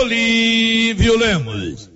Olívio Lemos.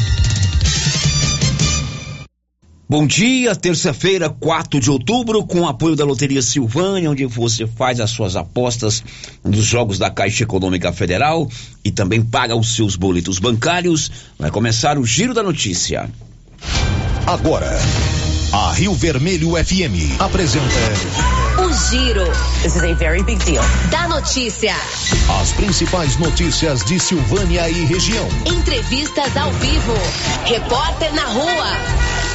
Bom dia, terça-feira, 4 de outubro, com apoio da Loteria Silvânia, onde você faz as suas apostas nos jogos da Caixa Econômica Federal e também paga os seus boletos bancários. Vai começar o Giro da Notícia. Agora, a Rio Vermelho FM apresenta. O Giro. This is a very big deal. Da notícia. As principais notícias de Silvânia e região. Entrevistas ao vivo. Repórter na rua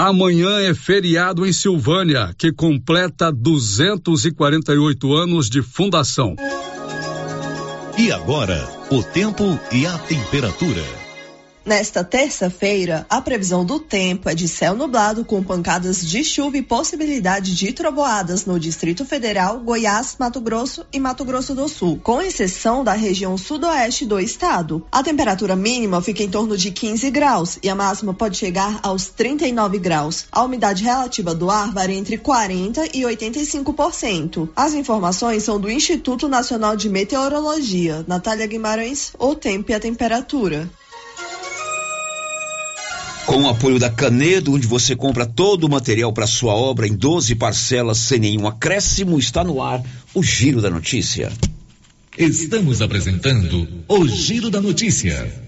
Amanhã é feriado em Silvânia, que completa 248 anos de fundação. E agora, o tempo e a temperatura. Nesta terça-feira, a previsão do tempo é de céu nublado com pancadas de chuva e possibilidade de trovoadas no Distrito Federal, Goiás, Mato Grosso e Mato Grosso do Sul, com exceção da região sudoeste do estado. A temperatura mínima fica em torno de 15 graus e a máxima pode chegar aos 39 graus. A umidade relativa do ar varia entre 40 e 85%. As informações são do Instituto Nacional de Meteorologia. Natália Guimarães, o tempo e a temperatura. Com o apoio da Canedo, onde você compra todo o material para sua obra em 12 parcelas sem nenhum acréscimo, está no ar o Giro da Notícia. Estamos apresentando o Giro da Notícia.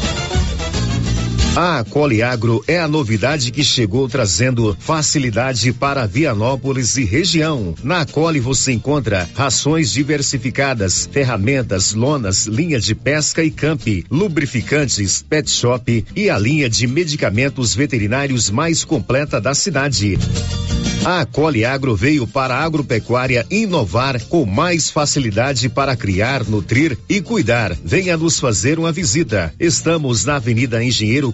A Acoliagro é a novidade que chegou trazendo facilidade para Vianópolis e região. Na Acoli você encontra rações diversificadas, ferramentas, lonas, linha de pesca e camp, lubrificantes, pet shop e a linha de medicamentos veterinários mais completa da cidade. A Acoli Agro veio para a agropecuária inovar com mais facilidade para criar, nutrir e cuidar. Venha nos fazer uma visita. Estamos na Avenida Engenheiro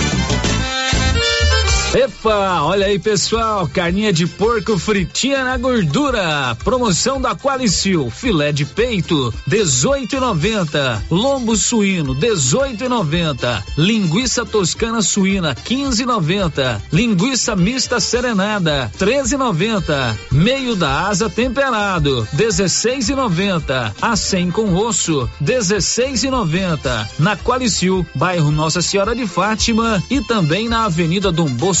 Epa, olha aí pessoal, carninha de porco fritinha na gordura. Promoção da Qualicil, filé de peito 18,90, lombo suíno 18,90, linguiça toscana suína 15,90, linguiça mista serenada 13,90, meio da asa temperado 16,90, a 100 com osso 16,90. Na Qualicil, bairro Nossa Senhora de Fátima e também na Avenida Dom Bosco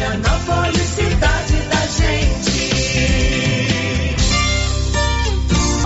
Vianópolis, cidade da gente.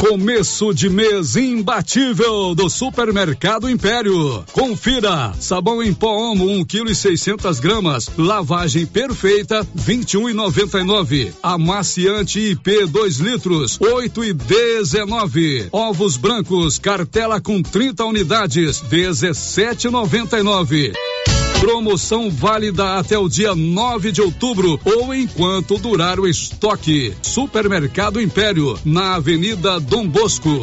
Começo de mês imbatível do Supermercado Império. Confira: sabão em pó Omo 1 kg e 600 gramas, lavagem perfeita 21 e 99. Amaciante IP 2 litros 8 e 19. Ovos brancos cartela com 30 unidades 17,99. Promoção válida até o dia 9 de outubro ou enquanto durar o estoque. Supermercado Império, na Avenida Dom Bosco.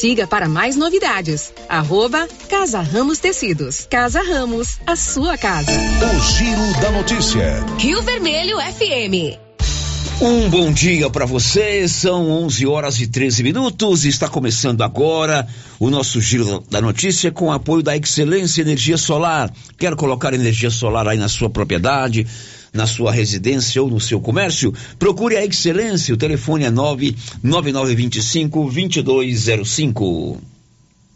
Siga para mais novidades. Arroba Casa Ramos Tecidos. Casa Ramos, a sua casa. O Giro da Notícia. Rio Vermelho FM. Um bom dia para você, são 11 horas e 13 minutos. Está começando agora o nosso Giro da Notícia com apoio da Excelência Energia Solar. Quer colocar energia solar aí na sua propriedade? na sua residência ou no seu comércio, procure a Excelência. O telefone é 99925 2205.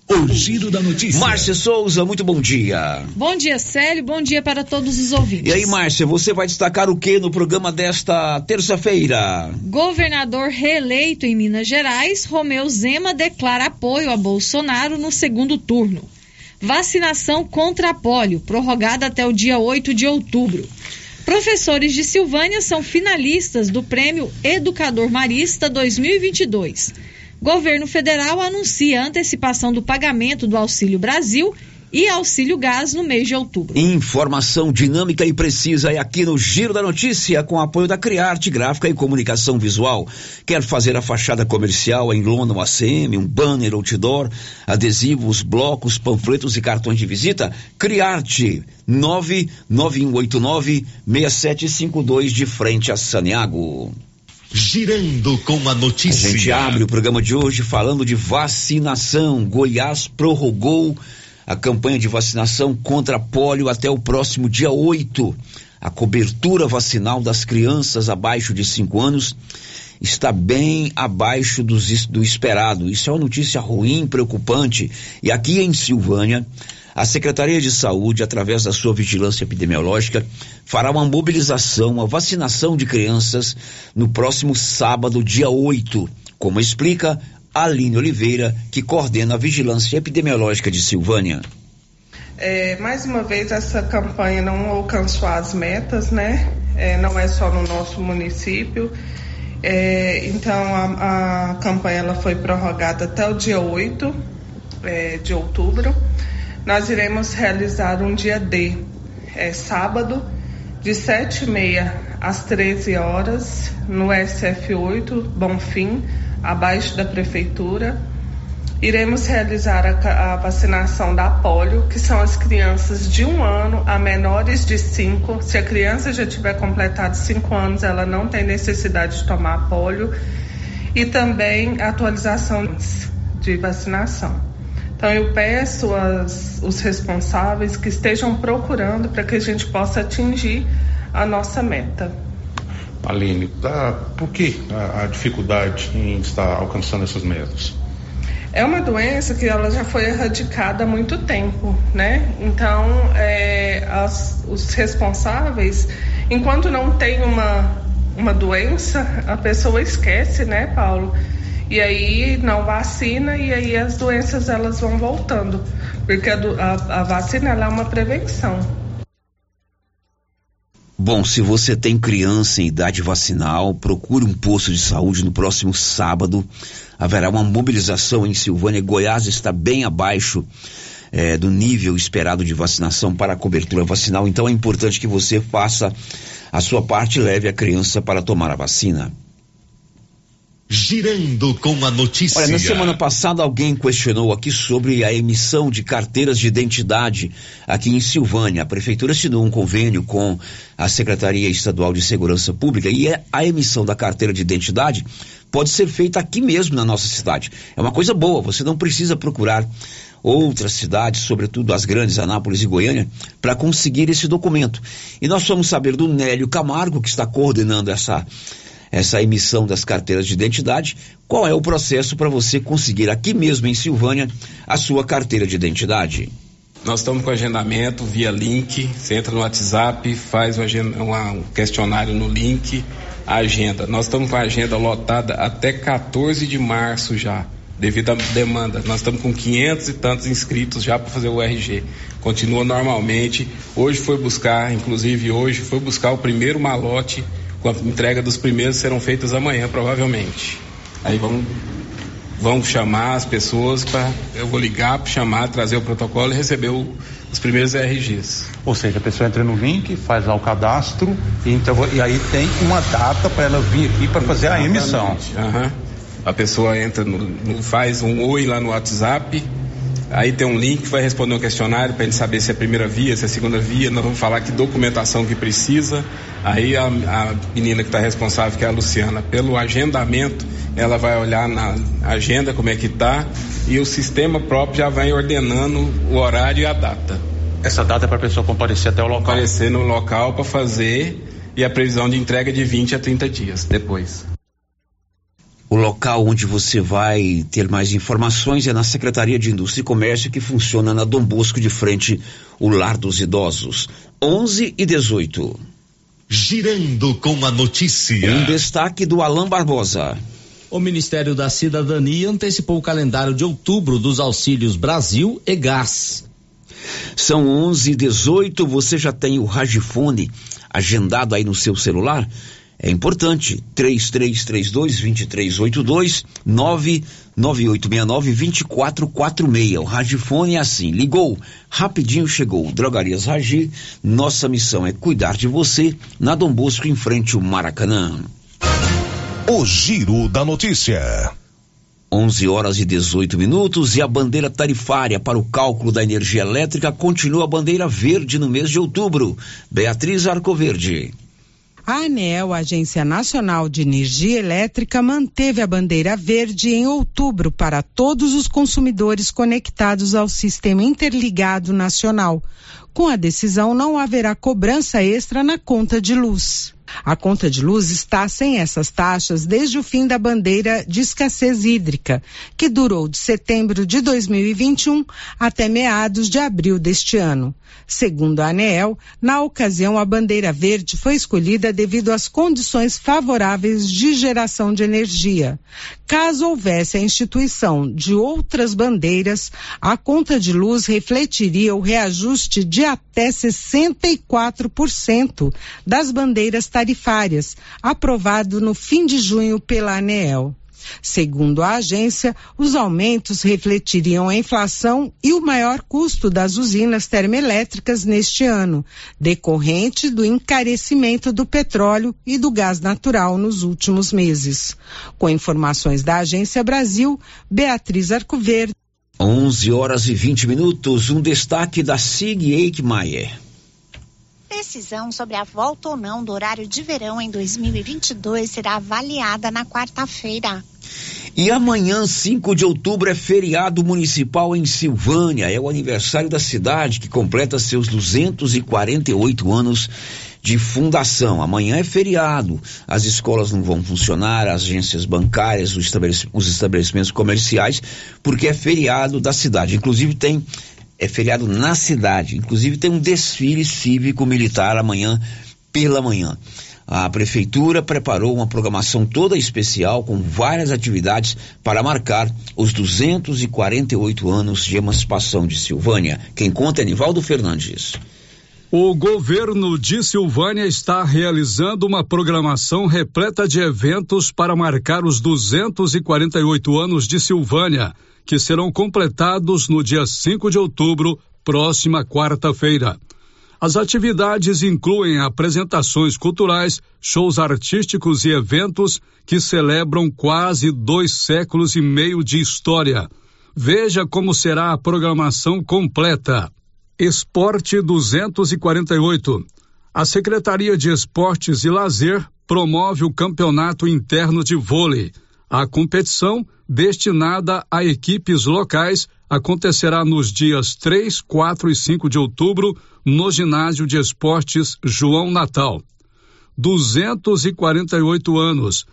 O Giro da Notícia. Márcia Souza, muito bom dia. Bom dia, Célio. Bom dia para todos os ouvintes. E aí, Márcia, você vai destacar o que no programa desta terça-feira? Governador reeleito em Minas Gerais, Romeu Zema declara apoio a Bolsonaro no segundo turno. Vacinação contra a polio, prorrogada até o dia 8 de outubro. Professores de Silvânia são finalistas do Prêmio Educador Marista 2022. Governo federal anuncia a antecipação do pagamento do Auxílio Brasil e Auxílio Gás no mês de outubro. Informação dinâmica e precisa é aqui no Giro da Notícia, com apoio da Criarte Gráfica e Comunicação Visual. Quer fazer a fachada comercial em lona, um ACM, um banner, outdoor, adesivos, blocos, panfletos e cartões de visita? Criarte 99189-6752 de frente a Saniago. Girando com a notícia. A gente abre o programa de hoje falando de vacinação. Goiás prorrogou a campanha de vacinação contra pólio até o próximo dia 8. A cobertura vacinal das crianças abaixo de 5 anos está bem abaixo dos, do esperado. Isso é uma notícia ruim, preocupante. E aqui em Silvânia, a Secretaria de Saúde, através da sua vigilância epidemiológica, fará uma mobilização, uma vacinação de crianças no próximo sábado, dia 8, como explica Aline Oliveira, que coordena a vigilância epidemiológica de Silvânia. É, mais uma vez, essa campanha não alcançou as metas, né? É, não é só no nosso município. É, então, a, a, campanha ela foi prorrogada até o dia 8 é, de outubro. Nós iremos realizar um dia D, é, sábado, de 7h30 às 13 horas, no SF8, Bonfim, abaixo da prefeitura iremos realizar a, a, vacinação da polio, que são as crianças de um ano a menores de cinco. Se a criança já tiver completado cinco anos, ela não tem necessidade de tomar polio. E também atualização de vacinação. Então eu peço os responsáveis que estejam procurando para que a gente possa atingir a nossa meta. Aline, tá, por que a, a dificuldade em estar alcançando essas metas? É uma doença que ela já foi erradicada há muito tempo, né? Então, é, as, os responsáveis, enquanto não tem uma, uma doença, a pessoa esquece, né, Paulo? E aí não vacina e aí as doenças elas vão voltando, porque a, a, a vacina é uma prevenção. Bom, se você tem criança em idade vacinal, procure um posto de saúde no próximo sábado. Haverá uma mobilização em Silvânia. Goiás está bem abaixo é, do nível esperado de vacinação para a cobertura vacinal. Então é importante que você faça a sua parte e leve a criança para tomar a vacina. Girando com a notícia. Olha, na semana passada alguém questionou aqui sobre a emissão de carteiras de identidade aqui em Silvânia. A prefeitura assinou um convênio com a Secretaria Estadual de Segurança Pública e é a emissão da carteira de identidade pode ser feita aqui mesmo na nossa cidade. É uma coisa boa, você não precisa procurar outras cidades, sobretudo as grandes, Anápolis e Goiânia, para conseguir esse documento. E nós vamos saber do Nélio Camargo, que está coordenando essa essa emissão das carteiras de identidade, qual é o processo para você conseguir aqui mesmo em Silvânia a sua carteira de identidade? Nós estamos com agendamento via link. Você entra no WhatsApp, faz um questionário no link, a agenda. Nós estamos com a agenda lotada até 14 de março já, devido à demanda. Nós estamos com 500 e tantos inscritos já para fazer o RG. Continua normalmente. Hoje foi buscar, inclusive hoje, foi buscar o primeiro malote a entrega dos primeiros serão feitas amanhã, provavelmente. Aí vamos, vamos chamar as pessoas para. Eu vou ligar para chamar, trazer o protocolo e receber o, os primeiros RGs. Ou seja, a pessoa entra no link, faz lá o cadastro e, então, e aí tem uma data para ela vir aqui para fazer a emissão. Uhum. A pessoa entra, no, no, faz um oi lá no WhatsApp Aí tem um link que vai responder um questionário para ele saber se é a primeira via, se é a segunda via. Nós vamos falar que documentação que precisa. Aí a, a menina que está responsável, que é a Luciana, pelo agendamento, ela vai olhar na agenda como é que está e o sistema próprio já vai ordenando o horário e a data. Essa data é para a pessoa comparecer até o local? Comparecer no local para fazer e a previsão de entrega de 20 a 30 dias depois. O local onde você vai ter mais informações é na Secretaria de Indústria e Comércio, que funciona na Dom Bosco, de frente o Lar dos Idosos. 11 e 18. Girando com a notícia. Um destaque do Alain Barbosa. O Ministério da Cidadania antecipou o calendário de outubro dos auxílios Brasil e Gás. São 11 e 18. Você já tem o Ragifone agendado aí no seu celular? É importante. 3332-2382, 99869-2446. O Ragifone é assim. Ligou, rapidinho chegou. Drogarias Ragi, nossa missão é cuidar de você na Dom Bosco, em frente ao Maracanã. O Giro da Notícia. 11 horas e 18 minutos e a bandeira tarifária para o cálculo da energia elétrica continua a bandeira verde no mês de outubro. Beatriz Arcoverde. A ANEEL, Agência Nacional de Energia Elétrica, manteve a bandeira verde em outubro para todos os consumidores conectados ao Sistema Interligado Nacional. Com a decisão, não haverá cobrança extra na conta de luz. A conta de luz está sem essas taxas desde o fim da bandeira de escassez hídrica, que durou de setembro de 2021 até meados de abril deste ano. Segundo a ANEEL, na ocasião a bandeira verde foi escolhida devido às condições favoráveis de geração de energia. Caso houvesse a instituição de outras bandeiras, a conta de luz refletiria o reajuste de até 64% das bandeiras tarifárias, aprovado no fim de junho pela ANEEL. Segundo a agência, os aumentos refletiriam a inflação e o maior custo das usinas termoelétricas neste ano, decorrente do encarecimento do petróleo e do gás natural nos últimos meses. Com informações da Agência Brasil, Beatriz Arcoverde. 11 horas e 20 minutos. Um destaque da Sig Eichmeier. Decisão sobre a volta ou não do horário de verão em 2022 será avaliada na quarta-feira. E amanhã, 5 de outubro, é feriado municipal em Silvânia. É o aniversário da cidade que completa seus 248 anos de fundação. Amanhã é feriado. As escolas não vão funcionar, as agências bancárias, os estabelecimentos comerciais, porque é feriado da cidade. Inclusive tem é feriado na cidade. Inclusive tem um desfile cívico-militar amanhã pela manhã. A prefeitura preparou uma programação toda especial com várias atividades para marcar os 248 anos de emancipação de Silvânia. Quem conta é Nivaldo Fernandes. O governo de Silvânia está realizando uma programação repleta de eventos para marcar os 248 anos de Silvânia que serão completados no dia 5 de outubro, próxima quarta-feira. As atividades incluem apresentações culturais, shows artísticos e eventos que celebram quase dois séculos e meio de história. Veja como será a programação completa. Esporte 248. A Secretaria de Esportes e Lazer promove o Campeonato Interno de Vôlei. A competição destinada a equipes locais acontecerá nos dias 3, 4 e 5 de outubro no Ginásio de Esportes João Natal. 248 anos.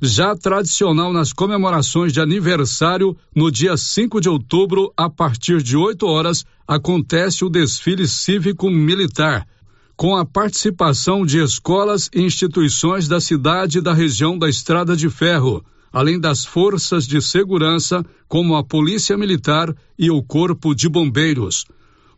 Já tradicional nas comemorações de aniversário, no dia 5 de outubro, a partir de 8 horas, acontece o desfile cívico-militar, com a participação de escolas e instituições da cidade e da região da Estrada de Ferro além das forças de segurança, como a Polícia Militar e o Corpo de Bombeiros.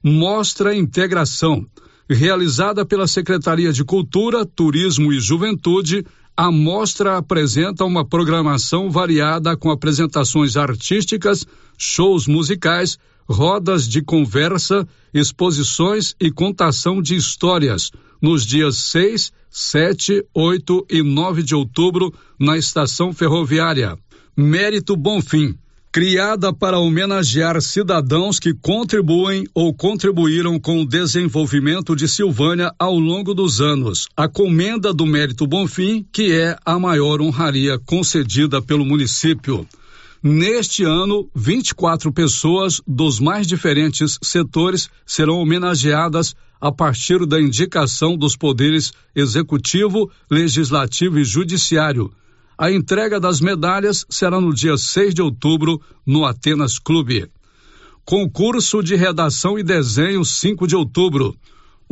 Mostra integração. Realizada pela Secretaria de Cultura, Turismo e Juventude, a mostra apresenta uma programação variada com apresentações artísticas, shows musicais, rodas de conversa, exposições e contação de histórias nos dias 6, 7, 8 e 9 de outubro na estação ferroviária. Mérito Bonfim, criada para homenagear cidadãos que contribuem ou contribuíram com o desenvolvimento de Silvânia ao longo dos anos. A comenda do Mérito Bonfim, que é a maior honraria concedida pelo município. Neste ano, 24 pessoas dos mais diferentes setores serão homenageadas a partir da indicação dos poderes executivo, legislativo e judiciário. A entrega das medalhas será no dia 6 de outubro no Atenas Clube. Concurso de redação e desenho 5 de outubro.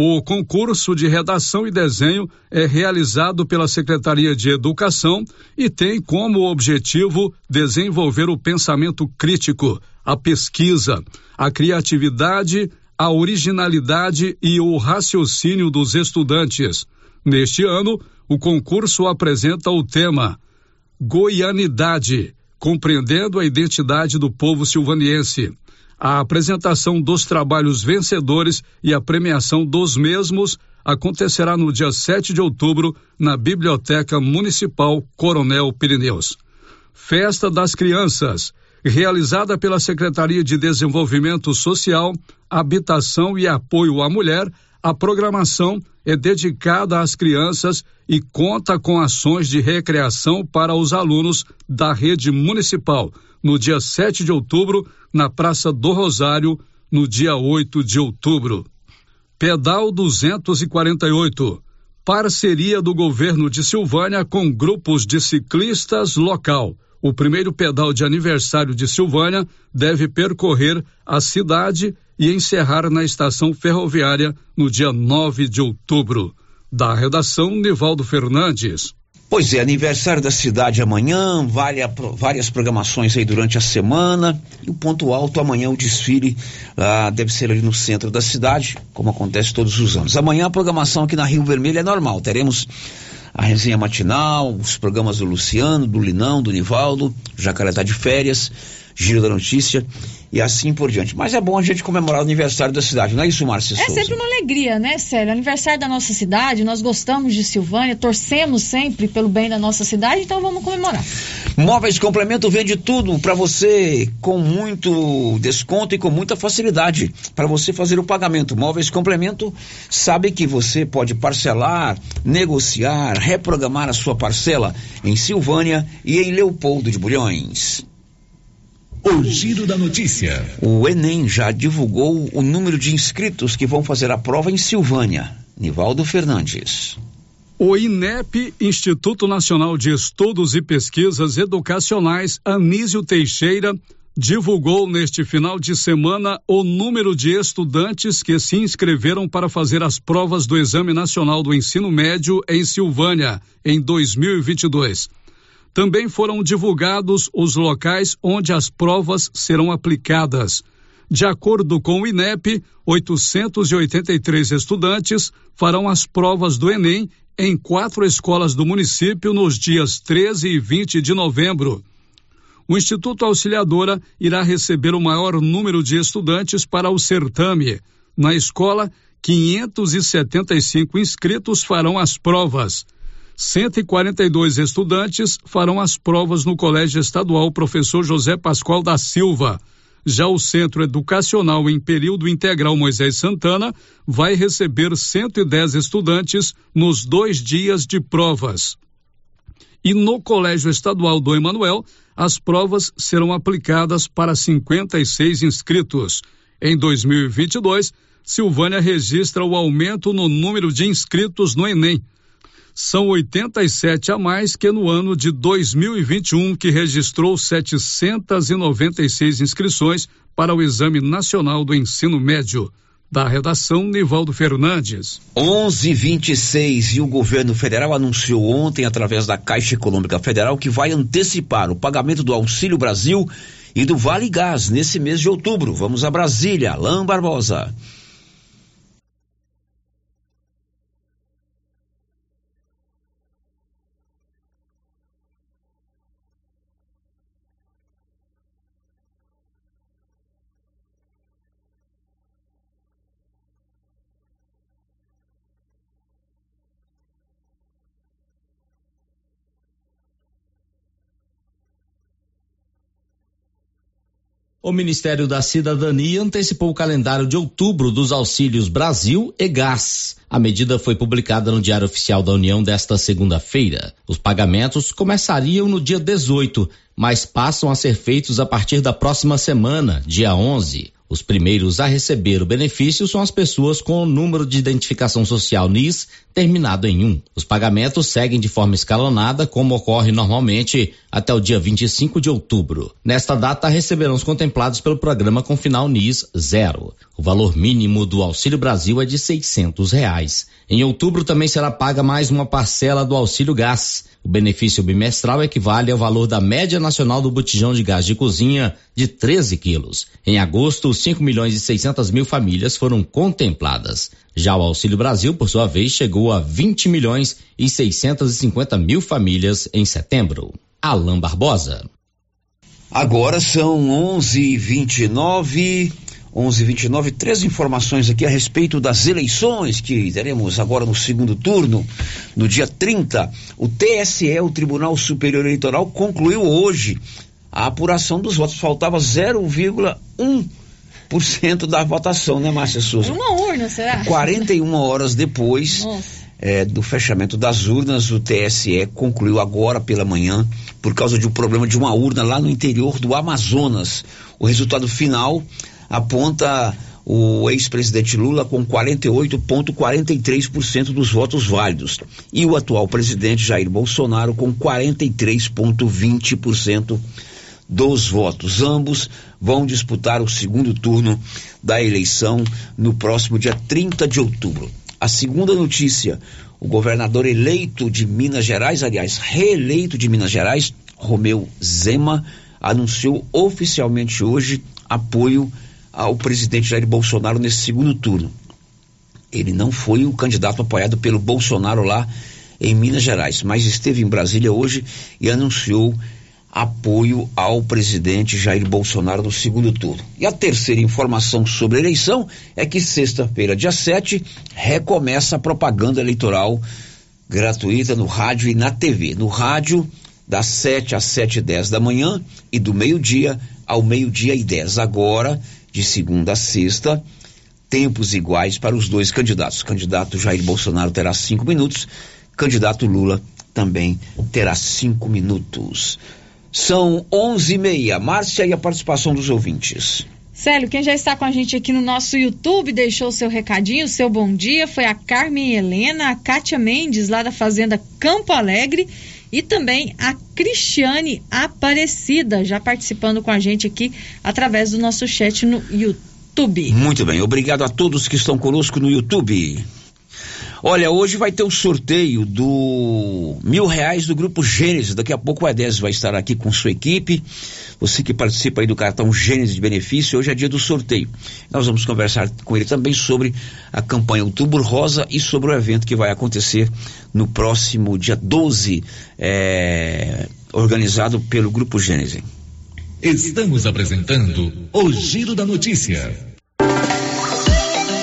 O concurso de redação e desenho é realizado pela Secretaria de Educação e tem como objetivo desenvolver o pensamento crítico, a pesquisa, a criatividade, a originalidade e o raciocínio dos estudantes. Neste ano, o concurso apresenta o tema Goianidade, compreendendo a identidade do povo silvaniense a apresentação dos trabalhos vencedores e a premiação dos mesmos acontecerá no dia 7 de outubro na Biblioteca Municipal Coronel Pirineus. Festa das Crianças, realizada pela Secretaria de Desenvolvimento Social, Habitação e Apoio à Mulher, A programação é dedicada às crianças e conta com ações de recreação para os alunos da rede municipal. No dia 7 de outubro, na Praça do Rosário, no dia 8 de outubro. Pedal 248. Parceria do governo de Silvânia com grupos de ciclistas local. O primeiro pedal de aniversário de Silvânia deve percorrer a cidade e encerrar na estação ferroviária no dia 9 de outubro. Da redação, Nivaldo Fernandes. Pois é, aniversário da cidade amanhã, várias, programações aí durante a semana. E o ponto alto amanhã, o desfile ah, deve ser ali no centro da cidade, como acontece todos os anos. Amanhã a programação aqui na Rio Vermelho é normal. Teremos a resenha matinal, os programas do Luciano, do Linão, do Nivaldo, Jacaré tá de férias, Giro da Notícia e assim por diante. Mas é bom a gente comemorar o aniversário da cidade, não é isso, Márcia É sempre uma alegria, né, Célio? Aniversário da nossa cidade, nós gostamos de Silvânia, torcemos sempre pelo bem da nossa cidade, então vamos comemorar. Móveis Complemento vende tudo para você com muito desconto e com muita facilidade para você fazer o pagamento. Móveis Complemento sabe que você pode parcelar, negociar, reprogramar a sua parcela em Silvânia e em Leopoldo de Bulhões. O Giro da Notícia. O Enem já divulgou o número de inscritos que vão fazer a prova em Silvânia. Nivaldo Fernandes. O INEP, Instituto Nacional de Estudos e Pesquisas Educacionais Anísio Teixeira, divulgou neste final de semana o número de estudantes que se inscreveram para fazer as provas do Exame Nacional do Ensino Médio em Silvânia em 2022. Também foram divulgados os locais onde as provas serão aplicadas. De acordo com o INEP, 883 estudantes farão as provas do Enem em quatro escolas do município nos dias 13 e 20 de novembro. O Instituto Auxiliadora irá receber o maior número de estudantes para o certame. Na escola, 575 inscritos farão as provas. 142 estudantes farão as provas no Colégio Estadual Professor José Pascoal da Silva. Já o Centro Educacional em Período Integral Moisés Santana vai receber 110 estudantes nos dois dias de provas. E no Colégio Estadual do Emanuel, as provas serão aplicadas para 56 inscritos. Em 2022, Silvânia registra o aumento no número de inscritos no Enem são 87 a mais que no ano de 2021, que registrou 796 inscrições para o Exame Nacional do Ensino Médio. Da redação, Nivaldo Fernandes. 11:26 e o governo federal anunciou ontem, através da Caixa Econômica Federal, que vai antecipar o pagamento do Auxílio Brasil e do Vale Gás nesse mês de outubro. Vamos a Brasília. Alain Barbosa. O Ministério da Cidadania antecipou o calendário de outubro dos auxílios Brasil e Gás. A medida foi publicada no Diário Oficial da União desta segunda-feira. Os pagamentos começariam no dia 18, mas passam a ser feitos a partir da próxima semana, dia 11. Os primeiros a receber o benefício são as pessoas com o número de identificação social NIS terminado em 1. Os pagamentos seguem de forma escalonada, como ocorre normalmente até o dia 25 de outubro. Nesta data, receberão os contemplados pelo programa com final NIS zero. O valor mínimo do Auxílio Brasil é de seiscentos reais. Em outubro também será paga mais uma parcela do Auxílio Gás. O benefício bimestral equivale ao valor da média nacional do botijão de gás de cozinha de 13 quilos. Em agosto, 5 milhões e 600 mil famílias foram contempladas. Já o Auxílio Brasil, por sua vez, chegou a 20 milhões e 650 mil famílias em setembro. Alain Barbosa. Agora são 11:29. 11:29 três informações aqui a respeito das eleições que teremos agora no segundo turno, no dia 30. O TSE, o Tribunal Superior Eleitoral, concluiu hoje a apuração dos votos. Faltava 0,1 100% da votação, né, Márcia Souza? Uma urna, será? 41 horas depois é, do fechamento das urnas, o TSE concluiu agora pela manhã, por causa de um problema de uma urna lá no interior do Amazonas. O resultado final aponta o ex-presidente Lula com 48,43% dos votos válidos e o atual presidente Jair Bolsonaro com 43,20% dos votos. Ambos vão disputar o segundo turno da eleição no próximo dia 30 de outubro. A segunda notícia: o governador eleito de Minas Gerais, aliás, reeleito de Minas Gerais, Romeu Zema, anunciou oficialmente hoje apoio ao presidente Jair Bolsonaro nesse segundo turno. Ele não foi o candidato apoiado pelo Bolsonaro lá em Minas Gerais, mas esteve em Brasília hoje e anunciou apoio ao presidente Jair Bolsonaro no segundo turno. E a terceira informação sobre a eleição é que sexta-feira, dia 7, recomeça a propaganda eleitoral gratuita no rádio e na TV. No rádio, das 7 às 7 e 10 da manhã e do meio-dia ao meio-dia e 10. Agora, de segunda a sexta, tempos iguais para os dois candidatos. O candidato Jair Bolsonaro terá cinco minutos, candidato Lula também terá cinco minutos. São onze e meia. Márcia e a participação dos ouvintes. Célio, quem já está com a gente aqui no nosso YouTube, deixou seu recadinho, seu bom dia, foi a Carmen Helena, a Kátia Mendes, lá da Fazenda Campo Alegre, e também a Cristiane Aparecida, já participando com a gente aqui através do nosso chat no YouTube. Muito bem, obrigado a todos que estão conosco no YouTube. Olha, hoje vai ter o sorteio do mil reais do Grupo Gênesis. Daqui a pouco o Edésio vai estar aqui com sua equipe. Você que participa aí do cartão Gênesis de benefício, hoje é dia do sorteio. Nós vamos conversar com ele também sobre a campanha Outubro Rosa e sobre o evento que vai acontecer no próximo dia 12, é, organizado pelo Grupo Gênesis. Estamos apresentando o Giro da Notícia.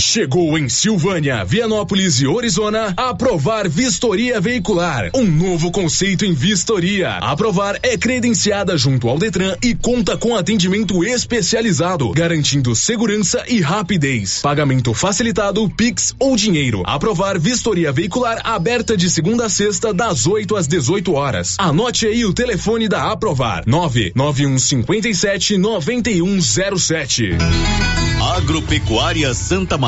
Chegou em Silvânia, Vianópolis e Orizona a Aprovar Vistoria Veicular, um novo conceito em vistoria. A Aprovar é credenciada junto ao Detran e conta com atendimento especializado, garantindo segurança e rapidez. Pagamento facilitado, Pix ou dinheiro. Aprovar Vistoria Veicular aberta de segunda a sexta das 8 às 18 horas. Anote aí o telefone da Aprovar: 99157 9107. Agropecuária Santa Maria,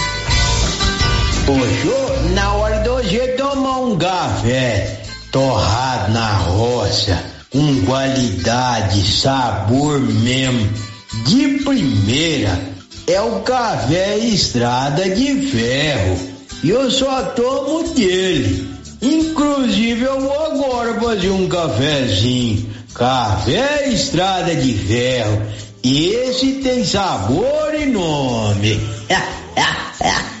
Hoje, na hora de hoje tomar um café torrado na roça, com qualidade, sabor mesmo, de primeira, é o café Estrada de Ferro. E eu só tomo dele. Inclusive eu vou agora fazer um cafezinho. Café Estrada de Ferro. Esse tem sabor e nome.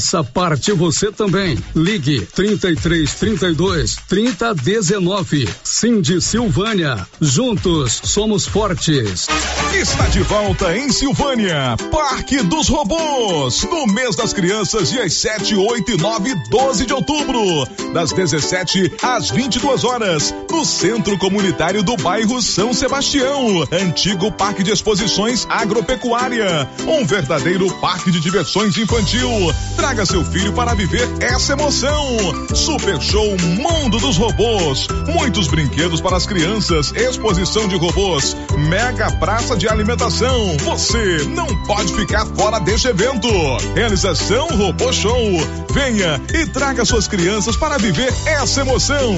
parte você também. Ligue 33 32 30 19. Cindy Silvânia. Juntos somos fortes. Está de volta em Silvânia, Parque dos Robôs, no mês das crianças, dias 7, 8 e 9 12 de outubro, das 17 às 22 horas, no Centro Comunitário do bairro São Sebastião, antigo Parque de Exposições Agropecuária, um verdadeiro parque de diversões infantil. Traga seu filho para viver essa emoção. Super Show Mundo dos Robôs, muitos brinquedos para as crianças, exposição de robôs, mega praça de alimentação. Você não pode ficar fora deste evento. Realização Robô Show. Venha e traga suas crianças para viver essa emoção.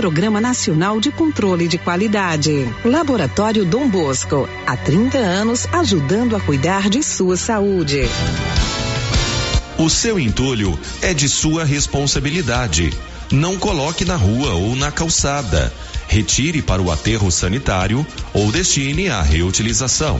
Programa Nacional de Controle de Qualidade. Laboratório Dom Bosco, há 30 anos ajudando a cuidar de sua saúde. O seu entulho é de sua responsabilidade. Não coloque na rua ou na calçada. Retire para o aterro sanitário ou destine à reutilização.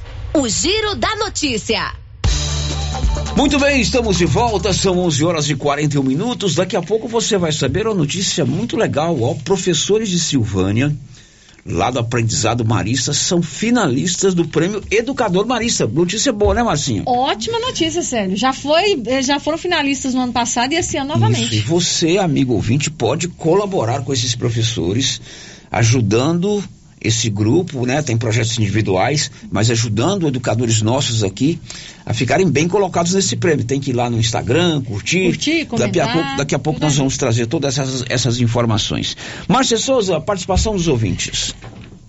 O Giro da Notícia. Muito bem, estamos de volta, são 11 horas e 41 minutos. Daqui a pouco você vai saber uma notícia muito legal. Ó, professores de Silvânia, lá do aprendizado marista, são finalistas do prêmio Educador Marista. Notícia boa, né, Marcinho? Ótima notícia, Célio. Já foi, eh, já foram finalistas no ano passado e esse ano novamente. Isso, e você, amigo ouvinte, pode colaborar com esses professores, ajudando esse grupo, né? Tem projetos individuais, mas ajudando educadores nossos aqui a ficarem bem colocados nesse prêmio. Tem que ir lá no Instagram, curtir. Curtir, daqui a comentar, pouco, daqui a pouco nós vamos trazer todas essas, essas informações. Márcia Souza, participação dos ouvintes.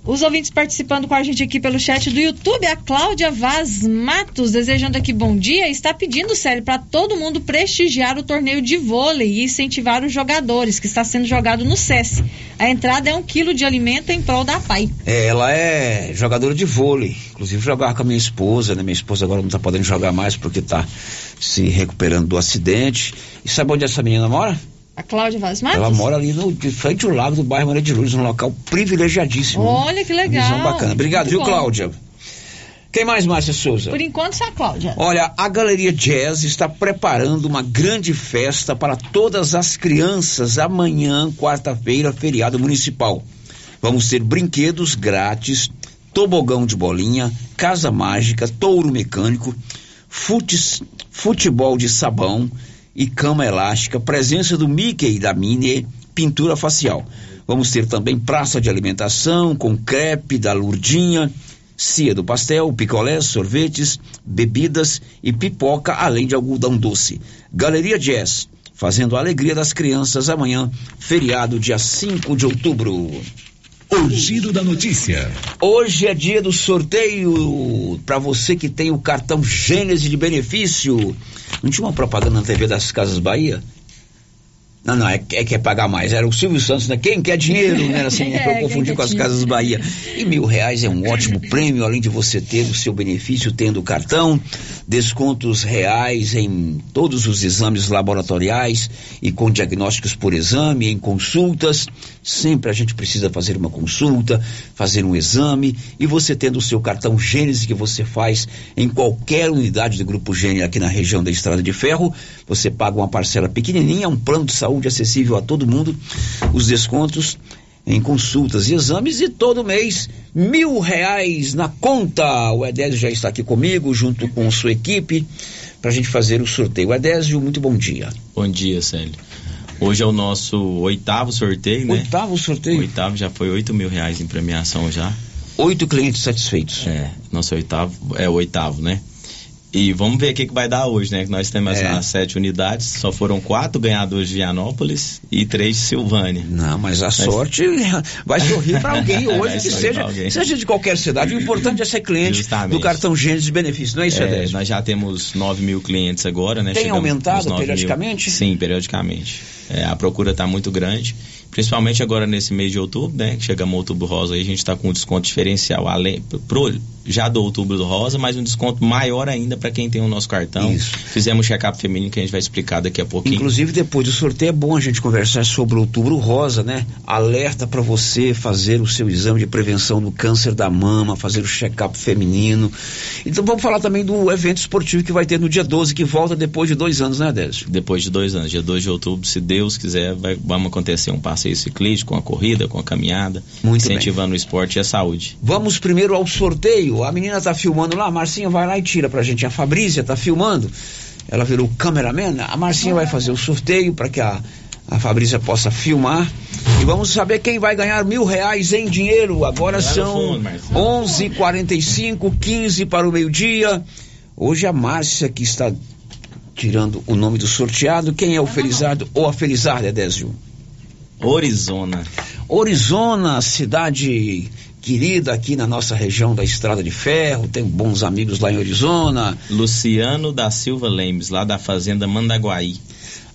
Os ouvintes participando com a gente aqui pelo chat do YouTube, a Cláudia Vaz Matos, desejando aqui bom dia, está pedindo, sério, para todo mundo prestigiar o torneio de vôlei e incentivar os jogadores, que está sendo jogado no SESI. A entrada é um quilo de alimento em prol da PAI. É, ela é jogadora de vôlei. Inclusive jogava com a minha esposa, né? Minha esposa agora não está podendo jogar mais porque está se recuperando do acidente. E sabe onde essa menina mora? A Cláudia Vaz Matos? Ela mora ali no, de frente ao lago do bairro Maria de Lourdes, um local privilegiadíssimo. Olha que legal. Visão bacana. Obrigado, Muito viu, bom. Cláudia? Quem mais, Márcia Souza? Por enquanto, só a Cláudia. Olha, a Galeria Jazz está preparando uma grande festa para todas as crianças amanhã, quarta-feira, feriado municipal. Vamos ter brinquedos grátis, tobogão de bolinha, casa mágica, touro mecânico, futes, futebol de sabão e cama elástica, presença do Mickey e da Minnie, pintura facial. Vamos ter também praça de alimentação com crepe da Lurdinha, cia do pastel, picolés, sorvetes, bebidas e pipoca, além de algodão doce. Galeria Jazz, fazendo a alegria das crianças amanhã, feriado dia 5 de outubro. O giro da notícia. Hoje é dia do sorteio para você que tem o cartão Gênese de benefício. Não tinha uma propaganda na TV das Casas Bahia? Não, não, é, é que é pagar mais. Era o Silvio Santos, né? Quem quer dinheiro, né? Assim, É, eu confundi com as dinheiro. Casas Bahia. E mil reais é um ótimo prêmio, além de você ter o seu benefício tendo o cartão, descontos reais em todos os exames laboratoriais e com diagnósticos por exame, em consultas. Sempre a gente precisa fazer uma consulta, fazer um exame e você tendo o seu cartão Gênese que você faz em qualquer unidade do Grupo Gênese aqui na região da Estrada de Ferro, você paga uma parcela pequenininha, um plano de saúde acessível a todo mundo, os descontos em consultas e exames e todo mês mil reais na conta. O Edésio já está aqui comigo, junto com sua equipe, para a gente fazer o sorteio. Edésio, muito bom dia. Bom dia, Célio. Hoje é o nosso oitavo sorteio, né? Oitavo sorteio? Oitavo, já foi oito mil reais em premiação já. Oito clientes satisfeitos. É, nosso oitavo, é o oitavo, né? E vamos ver o que, que vai dar hoje, né? Que nós temos É. as sete unidades, só foram quatro ganhadores de Vianópolis e três de Silvânia. Não, mas a sorte vai sorrir para alguém hoje que seja, seja de qualquer cidade. O importante é ser cliente Justamente. do cartão Gênesis de benefício, não é isso, É, nós já temos 9 mil clientes agora, né? Tem Chegamos aumentado 9 mil. periodicamente? Sim, periodicamente. É, a procura está muito grande, principalmente agora nesse mês de outubro, né? Que chegamos ao outubro rosa aí, a gente está com um desconto diferencial além pro, já do outubro do rosa, mas um desconto maior ainda para quem tem o nosso cartão. Fizemos um check-up feminino que a gente vai explicar daqui a pouquinho. Inclusive, depois do sorteio, é bom a gente conversar sobre o outubro rosa, né? Alerta para você fazer o seu exame de prevenção do câncer da mama, fazer o check-up feminino. Então, vamos falar também do evento esportivo que vai ter no dia 12, que volta depois de dois anos, né, Adésio? Depois de dois anos, dia 2 de outubro, se Deus quiser, vai, vamos acontecer um passeio ciclístico, uma corrida, com a caminhada, Muito bem. incentivando o esporte e a saúde. Vamos primeiro ao sorteio. A menina tá filmando lá, a Marcinha vai lá e tira pra gente. A Fabrícia tá filmando. Ela virou cameraman. A Marcinha vai fazer o sorteio para que a, a Fabrícia possa filmar. E vamos saber quem vai ganhar mil reais em dinheiro. Agora lá são fundo, Marcinha. 11h45, 15 para o meio-dia. Hoje a Márcia que está tirando o nome do sorteado. Quem é o felizardo ou a felizarda, Edésio? Orizona. Orizona, cidade querida aqui na nossa região da Estrada de Ferro, tem bons amigos lá em Orizona. Luciano da Silva Lemes, lá da Fazenda Mandaguaí.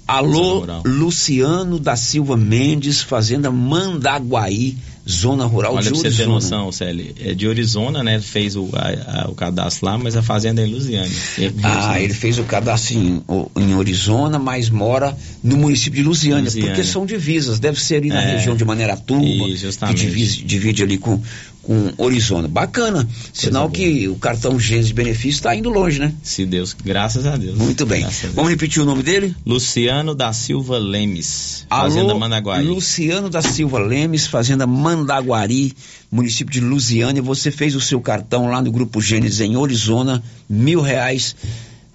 Alô. Luciano da Silva Mendes, Fazenda Mandaguaí, Zona Rural Olha, de pra você ter noção, Célio, é de Orizona, né? Fez o, a- a- o cadastro lá, mas a fazenda é em Lusiane. Ah, ele fez o cadastro em, em Orizona, mas mora no município de Lusiânia. porque são divisas, deve ser ali na É. região de Maniratuba, Isso, que divide, divide ali com, com Orizona. Bacana, sinal que o cartão Gênesis de benefício está indo longe, né? Se Deus, graças a Deus. Muito bem. Deus. Vamos repetir o nome dele? Luciano da Silva Lemes, Fazenda Alô, Mandaguaí. Luciano da Silva Lemes, Fazenda Mandaguari, município de Lusiânia. Você fez o seu cartão lá no Grupo Gênesis em Orizona, mil reais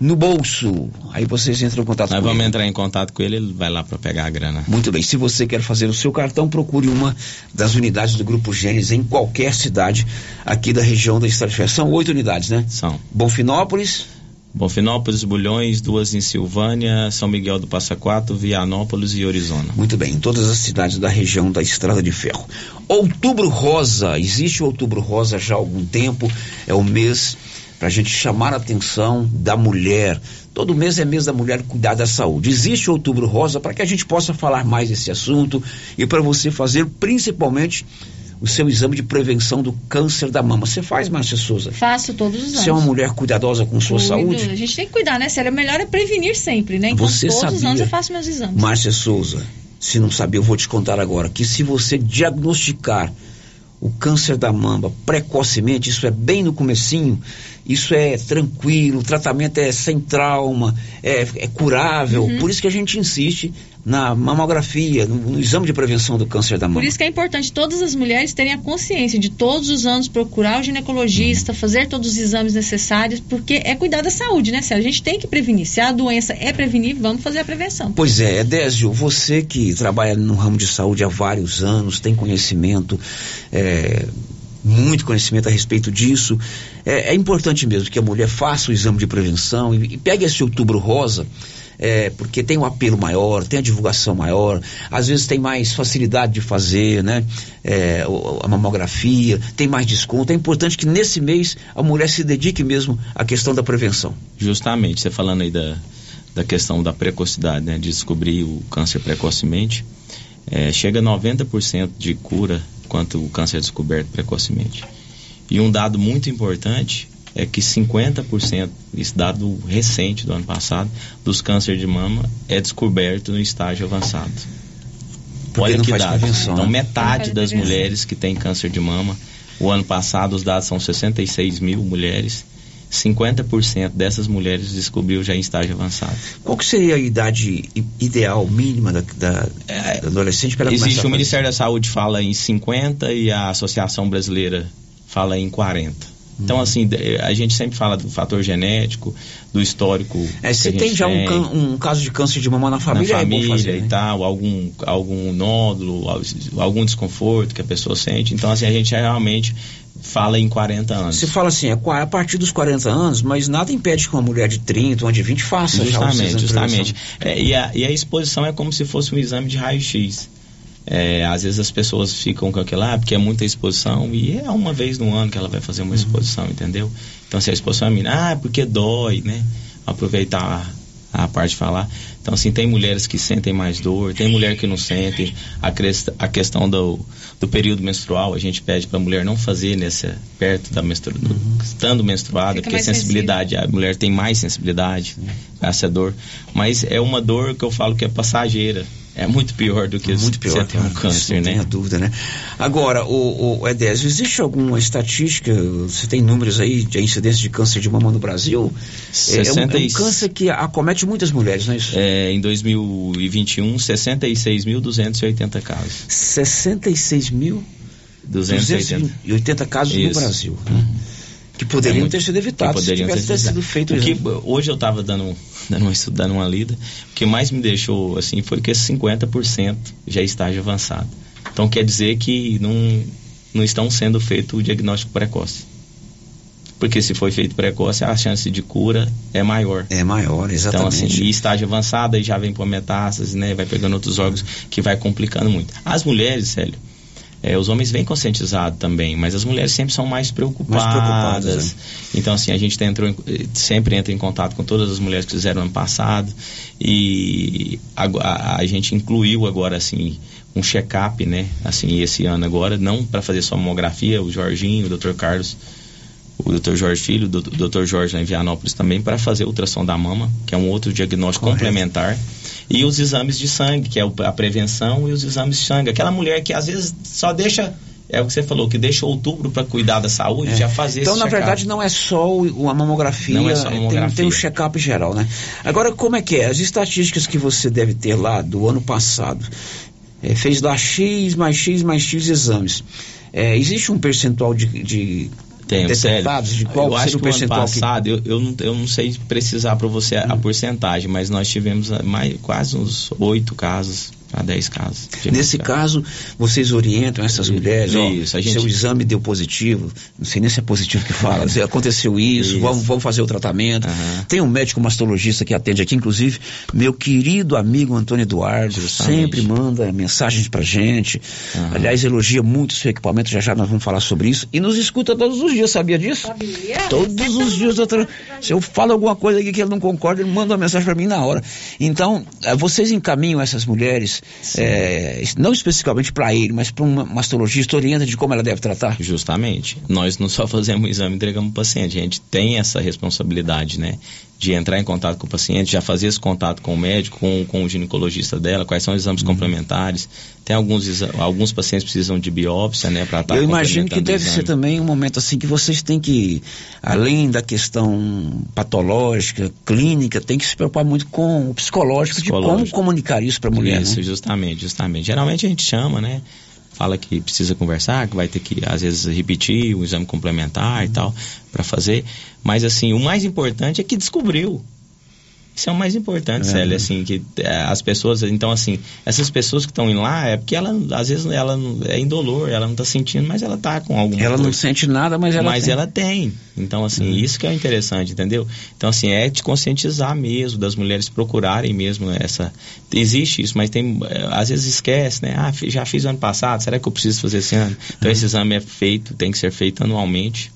no bolso. Aí vocês entram em contato Nós com vamos ele. entrar em contato com ele, ele vai lá para pegar a grana. Muito bem, se você quer fazer o seu cartão, procure uma das unidades do Grupo Gênesis em qualquer cidade aqui da região da Estrada de Ferro. São oito unidades, né? São. Bonfinópolis, Bonfinópolis, Bulhões, duas em Silvânia, São Miguel do Passa Quatro, Vianópolis e Orizona. Muito bem, em todas as cidades da região da Estrada de Ferro. Outubro Rosa, existe o Outubro Rosa já há algum tempo, é o mês para a gente chamar a atenção da mulher. Todo mês é mês da mulher cuidar da saúde. Existe o Outubro Rosa para que a gente possa falar mais desse assunto e para você fazer principalmente o seu exame de prevenção do câncer da mama. Você faz, Márcia Souza? Faço todos os anos. Você é uma mulher cuidadosa com sua Cuido. saúde? A gente tem que cuidar, né, Célia? Melhor é prevenir sempre, né? Então, Você todos os sabia? anos eu faço meus exames. Márcia Souza, se não sabia, eu vou te contar agora que se você diagnosticar o câncer da mama precocemente, isso é bem no comecinho, isso é tranquilo, o tratamento é sem trauma, é, é curável. Uhum. Por isso que a gente insiste na mamografia, no, no exame de prevenção do câncer da mama. Por isso que é importante todas as mulheres terem a consciência de todos os anos procurar o ginecologista, fazer todos os exames necessários, porque é cuidar da saúde, né, Célia? A gente tem que prevenir. Se a doença é prevenir, vamos fazer a prevenção. Pois é, Edésio, você que trabalha no ramo de saúde há vários anos, tem conhecimento, é, muito conhecimento a respeito disso. É, é importante mesmo que a mulher faça o exame de prevenção e, e pegue esse outubro rosa. É, porque tem um apelo maior, tem a divulgação maior, às vezes tem mais facilidade de fazer, né? É, a mamografia, tem mais desconto. É importante que nesse mês a mulher se dedique mesmo à questão da prevenção. Justamente, você falando aí da, da questão da precocidade, né? De descobrir o câncer precocemente, é, chega a 90% de cura quanto o câncer é descoberto precocemente. E um dado muito importante é que 50%, esse dado recente do ano passado, dos cânceres de mama é descoberto no estágio avançado. Porque Olha que dado. Então, né? metade das mulheres que têm câncer de mama, o ano passado os dados são 66 mil mulheres, 50% dessas mulheres descobriu já em estágio avançado. Qual que seria a idade ideal, mínima da, da, da adolescente para começar Existe a o? Ministério da Saúde fala em 50 e a Associação Brasileira fala em 40. Então, Uhum. assim, a gente sempre fala do fator genético, do histórico. É, se tem já um, um caso de câncer de mama na família, na é família fazer. e né? tal, algum, algum nódulo, al- algum desconforto que a pessoa sente. Então, assim, a gente realmente fala em 40 anos. Você fala assim, é a partir dos 40 anos, mas nada impede que uma mulher de 30, uma de 20 faça Justamente, justamente. É, e, a, e a exposição é como se fosse um exame de raio-x. É, às vezes as pessoas ficam com aquilo, ah, porque é muita exposição, e é uma vez no ano que ela vai fazer Uhum. uma exposição, entendeu? Então, se a exposição é mina, ah, porque dói, né? Aproveitar a, a parte de falar. Então, assim, tem mulheres que sentem mais dor, tem mulher que não sente. A, a questão do, do período menstrual, a gente pede para a mulher não fazer nessa, perto da menstru, do- estando menstruada, Fica porque sensibilidade, a mulher tem mais sensibilidade a essa dor. Mas é uma dor que eu falo que é passageira. É muito pior do que Muito pior, você ter um câncer, não né? tenha dúvida, né? Agora, o, o Edésio, existe alguma estatística, você tem números aí de incidência de câncer de mama no Brasil? É, é, um, é um 66. câncer que acomete muitas mulheres, não é isso? É, em 2021, 66.280 casos. 66 mil 280. 280 casos no Isso. Brasil. né? Que poderiam É muito- ter sido evitados se tivesse ter sido feito o que. Hoje eu estava dando, dando, uma, estu- dando uma lida. O que mais me deixou assim foi que esse 50% já é estágio avançado. Então quer dizer que não, não estão sendo feito o diagnóstico precoce. Porque se foi feito precoce, a chance de cura é maior. É maior, Então, exatamente. assim, e estágio avançado, aí já vem por metástase, né? Vai pegando outros órgãos que vai complicando muito. As mulheres, Célio, é, os homens vêm conscientizados também, mas as mulheres sempre são mais preocupadas. Mais preocupadas, né? Então, assim, a gente entrou em- sempre entra em contato com todas as mulheres que fizeram ano passado e a, a- a gente incluiu agora, assim, um check-up, né? Assim, esse ano agora, não para fazer só mamografia, o Jorginho, o Dr. Carlos, o Dr. Jorge Filho, o Dr. Jorge lá em Vianópolis também, para fazer ultrassom da mama, que é um outro diagnóstico Correto. complementar. E os exames de sangue, que é a prevenção, e os exames de sangue. Aquela mulher que às vezes só deixa, é o que você falou, que deixa outubro para cuidar da saúde, É. já fazer Então, na verdade, não é só a mamografia, Não é só a tem- mamografia. tem, o check-up geral, né? Agora, como é que é? As estatísticas que você deve ter lá do ano passado, é, fez lá X mais X mais X exames. É, existe um percentual de, de Detectados? sério. De qual eu acho que o ano percentual que- passado, eu, eu, não, eu não sei precisar para você a, a porcentagem, mas nós tivemos mais, quase uns oito casos a 10 casos. Nesse caso, vocês orientam essas mulheres, ó, Isso, a gente- seu exame deu positivo, não sei nem se é positivo que fala, se aconteceu isso, Isso. Vamos, vamos fazer o tratamento. Tem um médico mastologista que atende aqui, inclusive, meu querido amigo Antônio Eduardo, Justamente. sempre manda mensagens pra gente. Aliás, elogia muito o seu equipamento, já já nós vamos falar sobre isso. E nos escuta todos os dias, sabia disso? Todos os dias, doutor. Se eu falo alguma coisa aqui que ele não concorda, ele manda uma mensagem para mim na hora. Então, eh, vocês encaminham essas mulheres, eh, não especificamente para ele, mas para um mastologista, orienta de como ela deve tratar? Justamente. Nós não só fazemos o exame e entregamos o paciente, a gente tem essa responsabilidade, né? De entrar em contato com o paciente, já fazer esse contato com o médico, com, com o ginecologista dela, quais são os exames complementares. Tem alguns, alguns pacientes precisam de biópsia, né? Para estar Eu imagino que deve ser também um momento assim que vocês têm que, além da questão patológica, clínica, tem que se preocupar muito com o psicológico, de como Psicológico. comunicar isso para a mulher. Isso, né? justamente, justamente. Geralmente a gente chama, né? Fala que precisa conversar, que vai ter que, às vezes, repetir o exame complementar e tal, para fazer. Mas, assim, o mais importante é que descobriu. Isso é o mais importante, É. Célia, assim, que eh, as pessoas, então, assim, essas pessoas que estão indo lá, é porque ela, às vezes, ela não- é indolor, ela não tá sentindo, mas ela tá com alguma Ela não coisa. sente nada, mas ela Mas tem. ela tem. Então, assim, Uhum. isso que é interessante, entendeu? Então, assim, é te conscientizar mesmo, das mulheres procurarem mesmo essa. Existe isso, mas tem. eh, Às vezes esquece, né? Ah, já fiz ano passado, será que eu preciso fazer esse ano? Então, Uhum. esse exame é feito, tem que ser feito anualmente,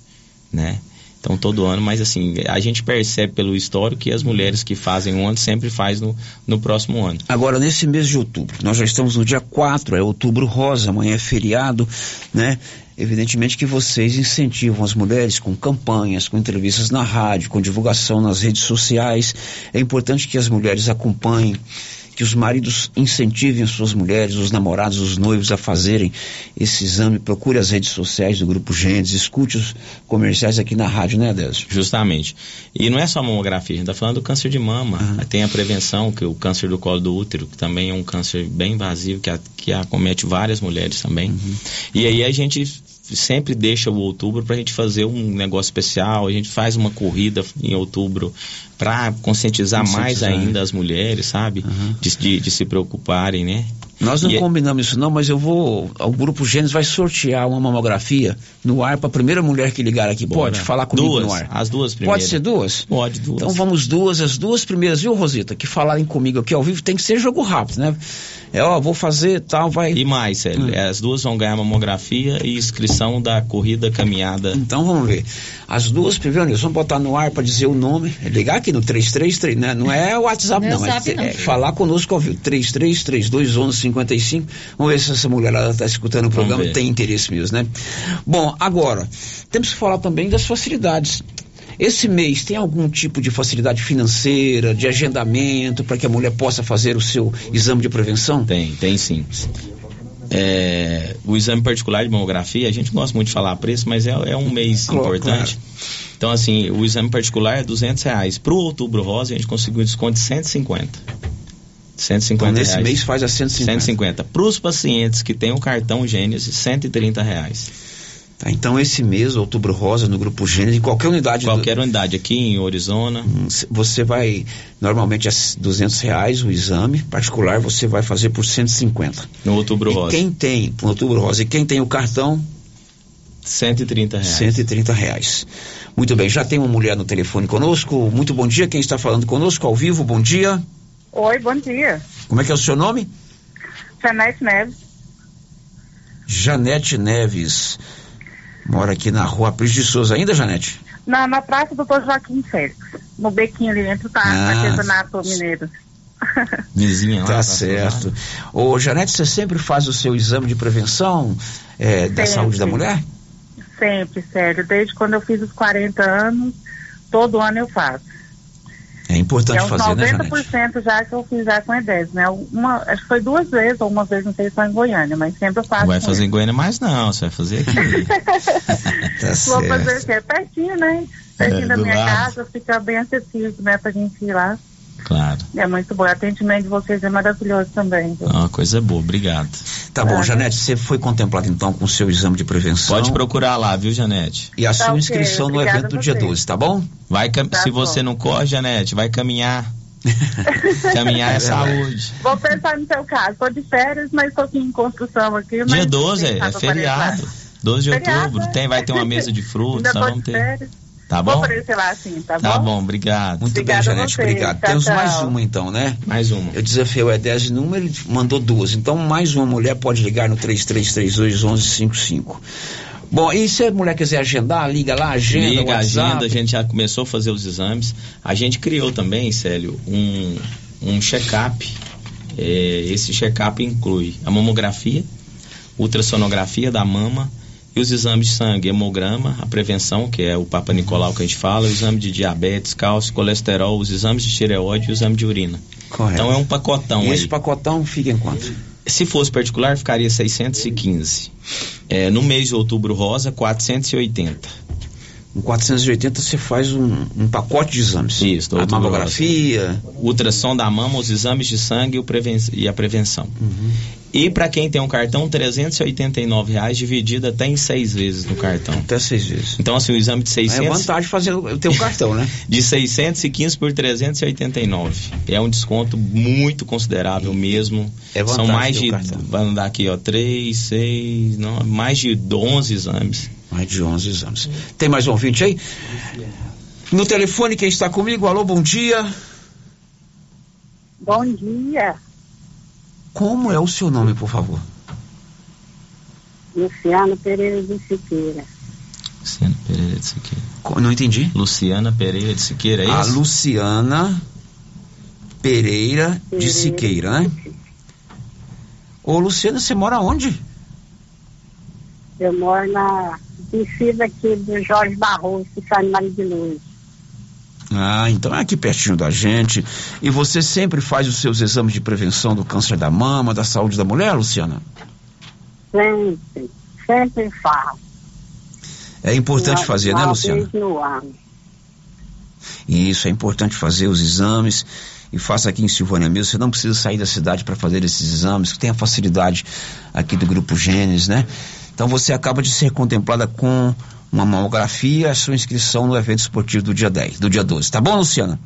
né? Então, todo ano, mas assim, a gente percebe pelo histórico que as mulheres que fazem um ano sempre faz no, no próximo ano. Agora, nesse mês de outubro, nós já estamos no dia 4, é outubro rosa, amanhã é feriado, né? Evidentemente que vocês incentivam as mulheres com campanhas, com entrevistas na rádio, com divulgação nas redes sociais. É importante que as mulheres acompanhem, que os maridos incentivem as suas mulheres, os namorados, os noivos a fazerem esse exame. Procure as redes sociais do Grupo Gênesis, escute os comerciais aqui na rádio, né, Adélio? Justamente. E não é só a mamografia, a gente está falando do câncer de mama. Tem a prevenção, que é o câncer do colo do útero, que também é um câncer bem invasivo, que, a- que acomete várias mulheres também. E aí a gente sempre deixa o outubro para a gente fazer um negócio especial, a gente faz uma corrida em outubro para conscientizar, mais Conscientizar, ainda as mulheres, sabe? De, de- de se preocuparem, né? Nós não E é- combinamos isso não, mas eu vou, o Grupo Gênesis vai sortear uma mamografia no ar para a primeira mulher que ligar aqui. Bora. Pode falar comigo Duas, no ar? as duas primeiras. Pode ser duas? Pode, duas. Então vamos duas, as duas primeiras, viu, Rosita, que falarem comigo aqui ao vivo, tem que ser jogo rápido, né? É, ó, vou fazer tal, vai... E mais, Célio, Hum. as duas vão ganhar mamografia e inscrição da corrida caminhada. Então vamos ver. As duas primeiras, vamos botar no ar para dizer o nome, é ligar aqui no 333, né? Não é o WhatsApp Não é não, é, WhatsApp, não. é falar conosco ao vivo, 33321155. Vamos ver se essa mulherada está escutando o programa e tem interesse mesmo, né? Bom, agora, temos que falar também das facilidades. Esse mês tem algum tipo de facilidade financeira, de agendamento, para que a mulher possa fazer o seu exame de prevenção? Tem, tem sim. É, o exame particular de mamografia, a gente não gosta muito de falar preço, mas é, é um mês Claro, importante. Então, assim, o exame particular é 200 reais. Para o outubro rosa, a gente conseguiu um desconto de 150. 150 Então, nesse reais. mês faz a 150. 150. Para os pacientes que têm o cartão Gênesis, 130 reais. Tá, então esse mês, outubro rosa, no grupo Gênesis, em qualquer unidade do- Qualquer unidade aqui em Arizona. você vai normalmente é 200 reais o exame particular você vai fazer por 150 No outubro e rosa. quem tem no outubro rosa e quem tem o cartão 130 reais. 130 reais muito bem já tem uma mulher no telefone conosco muito bom dia quem está falando conosco ao vivo bom dia Oi, bom dia. como é que é o seu nome Janete Neves. Janete Neves mora aqui na rua Pris de Souza ainda Janete Na, na Praça do Doutor Joaquim Félix. No bequinho ali dentro tá Ah. artesanato mineiro. Vizinha lá. Tá certo. Ô, Janete, você sempre faz o seu exame de prevenção é, da saúde da mulher? Sempre, sério. Desde quando eu fiz os 40 anos, todo ano eu faço. É importante é uns fazer, né, Janete? 90% já que eu fiz já com EDES, né? Uma, acho que foi duas vezes, ou uma vez, não sei se foi em Goiânia, mas sempre eu faço. Não vai fazer em ele. Goiânia mais não, você vai fazer aqui. Tá Vou fazer o quê? Pertinho, né? Pertinho É, da minha lado. casa, fica bem acessível, né? Pra gente ir lá. Claro. É muito bom. O atendimento de vocês é maravilhoso também. viu? Uma coisa boa, obrigado. Tá bom, Janete, você foi contemplado então com o seu exame de prevenção. Pode procurar lá, viu, Janete? E a Tá sua ok, inscrição no obrigada evento do dia você. 12, tá bom? Vai Tá se bom. você não corre, Janete, vai caminhar. caminhar é, É saúde. Vou pensar no seu caso. Tô de férias, mas tô aqui em construção aqui. mas Dia 12 quem é, eu feriado. apareço lá. 12 de Feriado, outubro. né? Tem, vai ter uma mesa de frutas, Ainda nós vamos ter. férias. Tá Vou bom? aparecer lá assim, tá bom? Tá bom, obrigado. Muito Obrigada bem, Janete, obrigado. Tchau, Temos tchau. mais uma então, né? Mais uma. Eu desafiei o E10 de número, ele mandou duas. Então, mais uma mulher pode ligar no 33321155. Bom, e se a mulher quiser agendar, liga lá, agenda, Liga, WhatsApp. agenda, a gente já começou a fazer os exames. A gente criou também, Célio, um, um check-up. É, esse check-up inclui a mamografia, ultrassonografia da mama e os exames de sangue, hemograma, a prevenção, que é o Papa Nicolau que a gente fala, o exame de diabetes, cálcio, colesterol, os exames de tireoide e o exame de urina. Correto. Então é um pacotão E aí. esse pacotão fica em quanto? Se fosse particular, ficaria 615. É, no mês de outubro rosa, 480. Com 480 você faz um, um pacote de exames. Isso, A mamografia. ultrassom da mama, os exames de sangue e, e a prevenção. E para quem tem um cartão, 389 reais dividido até em seis vezes no cartão. Até seis vezes. Então, assim, o exame de É 600, vantagem de fazer o teu cartão, né? de 615 por 389. É um desconto muito considerável mesmo. É São vantagem mais ter o de, vai andar aqui, ó, 3, 6, não, mais de 11 exames. Mais de 11 exames. Tem mais um ouvinte aí? No telefone, quem está comigo? Alô, bom dia. Bom dia, Como é o seu nome, por favor? Luciano Pereira de Siqueira. Luciana Pereira de Siqueira. Não entendi. Luciana Pereira de Siqueira, é A isso? Luciana Pereira de Pereira. Siqueira, né? Ô, Luciana, você mora onde? Eu moro na descida aqui do Jorge Barroso, que sai no Maria de Luz. Ah, então é aqui pertinho da gente. E você sempre faz os seus exames de prevenção do câncer da mama, da saúde da mulher, Luciana? Sempre, sempre falo. É importante Uma- fazer, né, Luciana? vez no ano. Isso, é importante fazer os exames. E faça aqui em Silvânia mesmo. Você não precisa sair da cidade para fazer esses exames, que tem a facilidade aqui do Grupo Gênesis, né? Então você acaba de ser contemplada com uma mamografia, a sua inscrição no evento esportivo do dia 10, do dia 12. Tá bom, Luciana?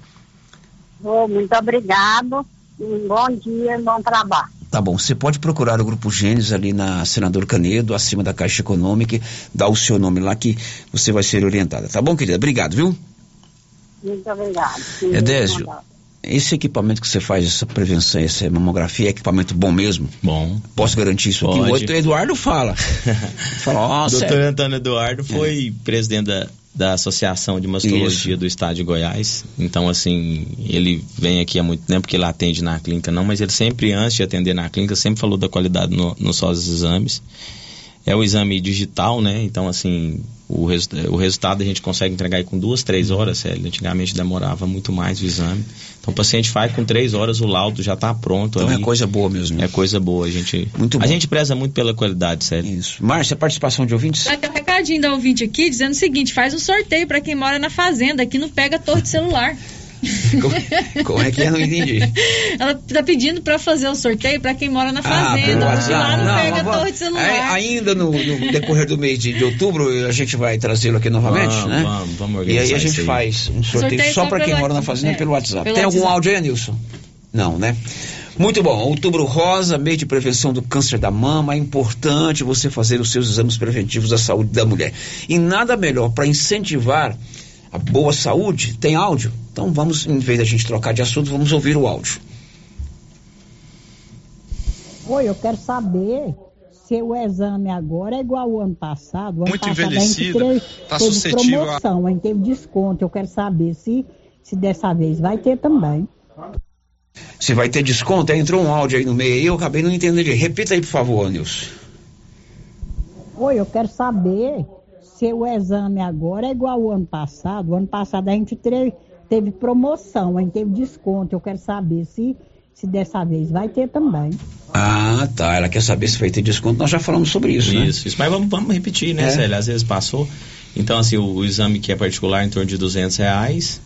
Ô, muito obrigado. Um bom dia e bom trabalho. Tá bom, você pode procurar o Grupo Gênesis ali na Senador Canedo, acima da Caixa Econômica, dá o seu nome lá que você vai ser orientada. Tá bom, querida? Obrigado, viu? Muito obrigado. Edésio, esse equipamento que você faz, essa prevenção, essa mamografia, é equipamento bom mesmo? Bom. Posso garantir isso aqui? O outro Eduardo fala. fala, nossa. Doutor Antônio Eduardo foi presidente da, da Associação de Mastologia Isso. do Estado de Goiás. Então, assim, ele vem aqui há muito tempo, que ele atende na clínica, não, mas ele sempre, antes de atender na clínica, sempre falou da qualidade no, nos seus exames. É o exame digital, né? Então, assim, o, resu- o resultado a gente consegue entregar aí com duas, três horas, sério. Antigamente demorava muito mais o exame. Então, o paciente faz com três horas, o laudo já está pronto. Então ali. é coisa boa mesmo. É coisa boa. A gente, Muito bom. A gente preza muito pela qualidade, sério. Isso. Márcia, participação de ouvintes? Vai ter um recadinho da ouvinte aqui dizendo o seguinte: faz um sorteio pra quem mora na fazenda, que não pega torre de celular. Como é que é? Não entendi. Ela tá pedindo pra fazer o sorteio pra quem mora na fazenda, pelo porque lá não, WhatsApp. pega vamos- torre de celular. É, ainda no, no decorrer do mês de, de outubro, a gente vai trazê-lo aqui novamente, Vamos, né? vamos, vamos E organizar aí a gente aí. faz um sorteio, Sorteio só para quem mora na fazenda é, pelo WhatsApp. pelo Tem algum WhatsApp. áudio aí, Nilson? Não, né? Muito bom. Outubro Rosa, mês de prevenção do câncer da mama. É importante você fazer os seus exames preventivos da saúde da mulher. E nada melhor para incentivar a boa saúde. Tem áudio? Então vamos, em vez da gente trocar de assunto, vamos ouvir o áudio. Oi, eu quero saber se o exame agora é igual ao ano passado. O ano Muito passado envelhecida, tá teve suscetível a- promoção, a teve desconto. Eu quero saber se, se dessa vez vai ter também. Se vai ter desconto, aí entrou um áudio aí no meio aí, eu acabei não entendendo. direito. Repita aí, por favor, Nilson. Oi, eu quero saber se o exame agora é igual ao ano passado. O ano passado a gente teve, teve promoção, a gente teve desconto. Eu quero saber se, se dessa vez vai ter também. Ah, tá. Ela quer saber se vai ter desconto. Nós já falamos sobre isso, né? Isso, isso. Mas vamos, vamos repetir, né, É. Célia? Às vezes passou. Então, assim, o, o exame que é particular em torno de 200 reais.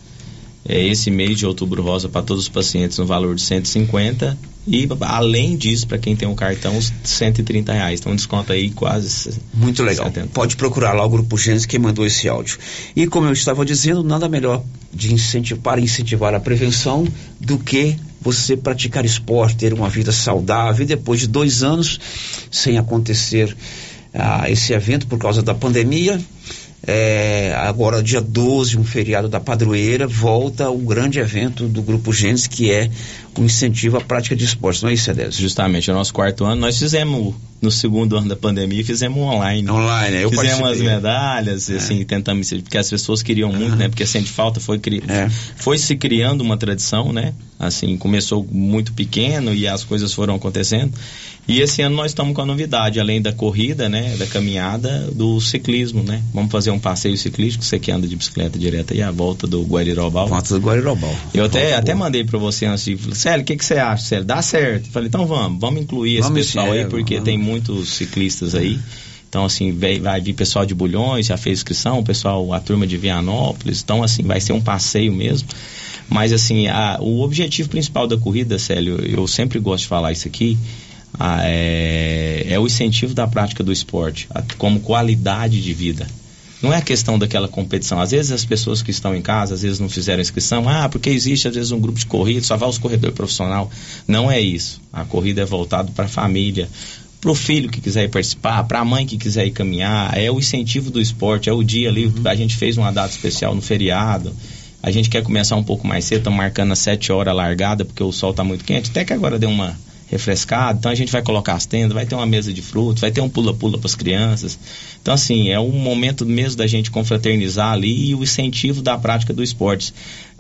É esse mês de outubro rosa para todos os pacientes no valor de 150 e além disso para quem tem um cartão os 130 reais então desconto aí quase Muito legal. Pode procurar lá o Grupo Gênesis que mandou esse áudio. E como eu estava dizendo, nada melhor de incentivar, para incentivar a prevenção do que você praticar esporte, ter uma vida saudável. E depois de dois anos sem acontecer ah, esse evento por causa da pandemia, é, agora dia 12, um feriado da padroeira, volta o grande evento do Grupo Gênesis, que é o incentivo à prática de esportes. Não é isso, Edésio? justamente é o nosso quarto ano. Nós fizemos no segundo ano da pandemia fizemos online. Online, eu fizemos participei. as medalhas assim tentamos porque as pessoas queriam muito né? Porque sente falta foi cri... foi se criando uma tradição né? Assim começou muito pequeno e as coisas foram acontecendo. E esse ano nós estamos com a novidade além da corrida né? Da caminhada do ciclismo né? Vamos fazer um passeio ciclístico. Você que anda de bicicleta direto aí a volta do Guarirobal. Volta do Guarirobal. Eu até Volta até boa. mandei para você antes de Célio, o que, que você acha, Célio? Dá certo. Falei, então vamos, vamos incluir esse Vamos, pessoal é, aí, porque vamos. tem muitos ciclistas aí. Então, assim, vai, vai vir pessoal de Bulhões, já fez inscrição, pessoal, a turma de Vianópolis. Então, assim, vai ser um passeio mesmo. Mas, assim, a- o objetivo principal da corrida, Célio, eu sempre gosto de falar isso aqui, ah, é, é o incentivo da prática do esporte, a- como qualidade de vida. Não é a questão daquela competição. Às vezes as pessoas que estão em casa, às vezes não fizeram inscrição. Ah, porque existe às vezes um grupo de corrida, só vai os corredores profissional. Não é isso. A corrida é voltada para a família, para o filho que quiser ir participar, para a mãe que quiser ir caminhar. É o incentivo do esporte, é o dia ali. A gente fez uma data especial no feriado. A gente quer começar um pouco mais cedo, estamos marcando às 7 horas a largada, porque o sol está muito quente. Até que agora deu uma refrescada. Então a gente vai colocar as tendas, vai ter uma mesa de frutos, vai ter um pula-pula para as crianças. Então, assim, é um momento mesmo da gente confraternizar ali e o incentivo da prática do esporte.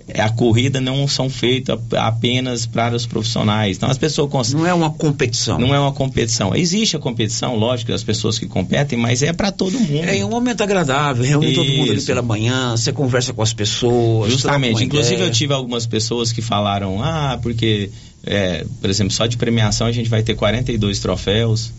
É, A corrida não são feitas apenas para os profissionais. Então as pessoas cons- Não é uma competição. Não é uma competição. Existe a competição, lógico, as pessoas que competem, mas é para todo mundo. É um momento agradável, reúne todo mundo ali Isso. pela manhã, você conversa com as pessoas. Justamente. troca uma Inclusive ideia. eu tive algumas pessoas que falaram, ah, porque, é, por exemplo, só de premiação a gente vai ter 42 troféus,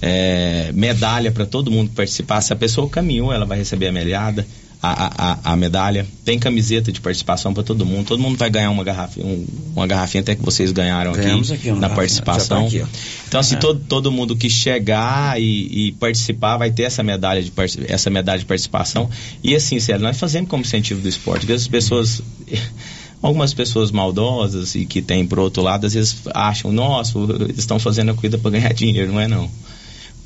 é, medalha para todo mundo participar. Se a pessoa caminhou, ela vai receber a medalha. A, a, a- medalha, tem camiseta de participação para todo mundo. Todo mundo vai ganhar uma garrafinha, um- uma garrafinha até que vocês ganharam Ganhamos aqui, aqui na participação. tá aqui, então, assim, É. todo, todo mundo que chegar e, e participar vai ter essa medalha, de, essa medalha de participação. E assim, sério, nós fazemos como incentivo do esporte. Porque as pessoas. Algumas pessoas maldosas e que tem por outro lado, às vezes acham, nossa, estão fazendo a corrida para ganhar dinheiro, não é não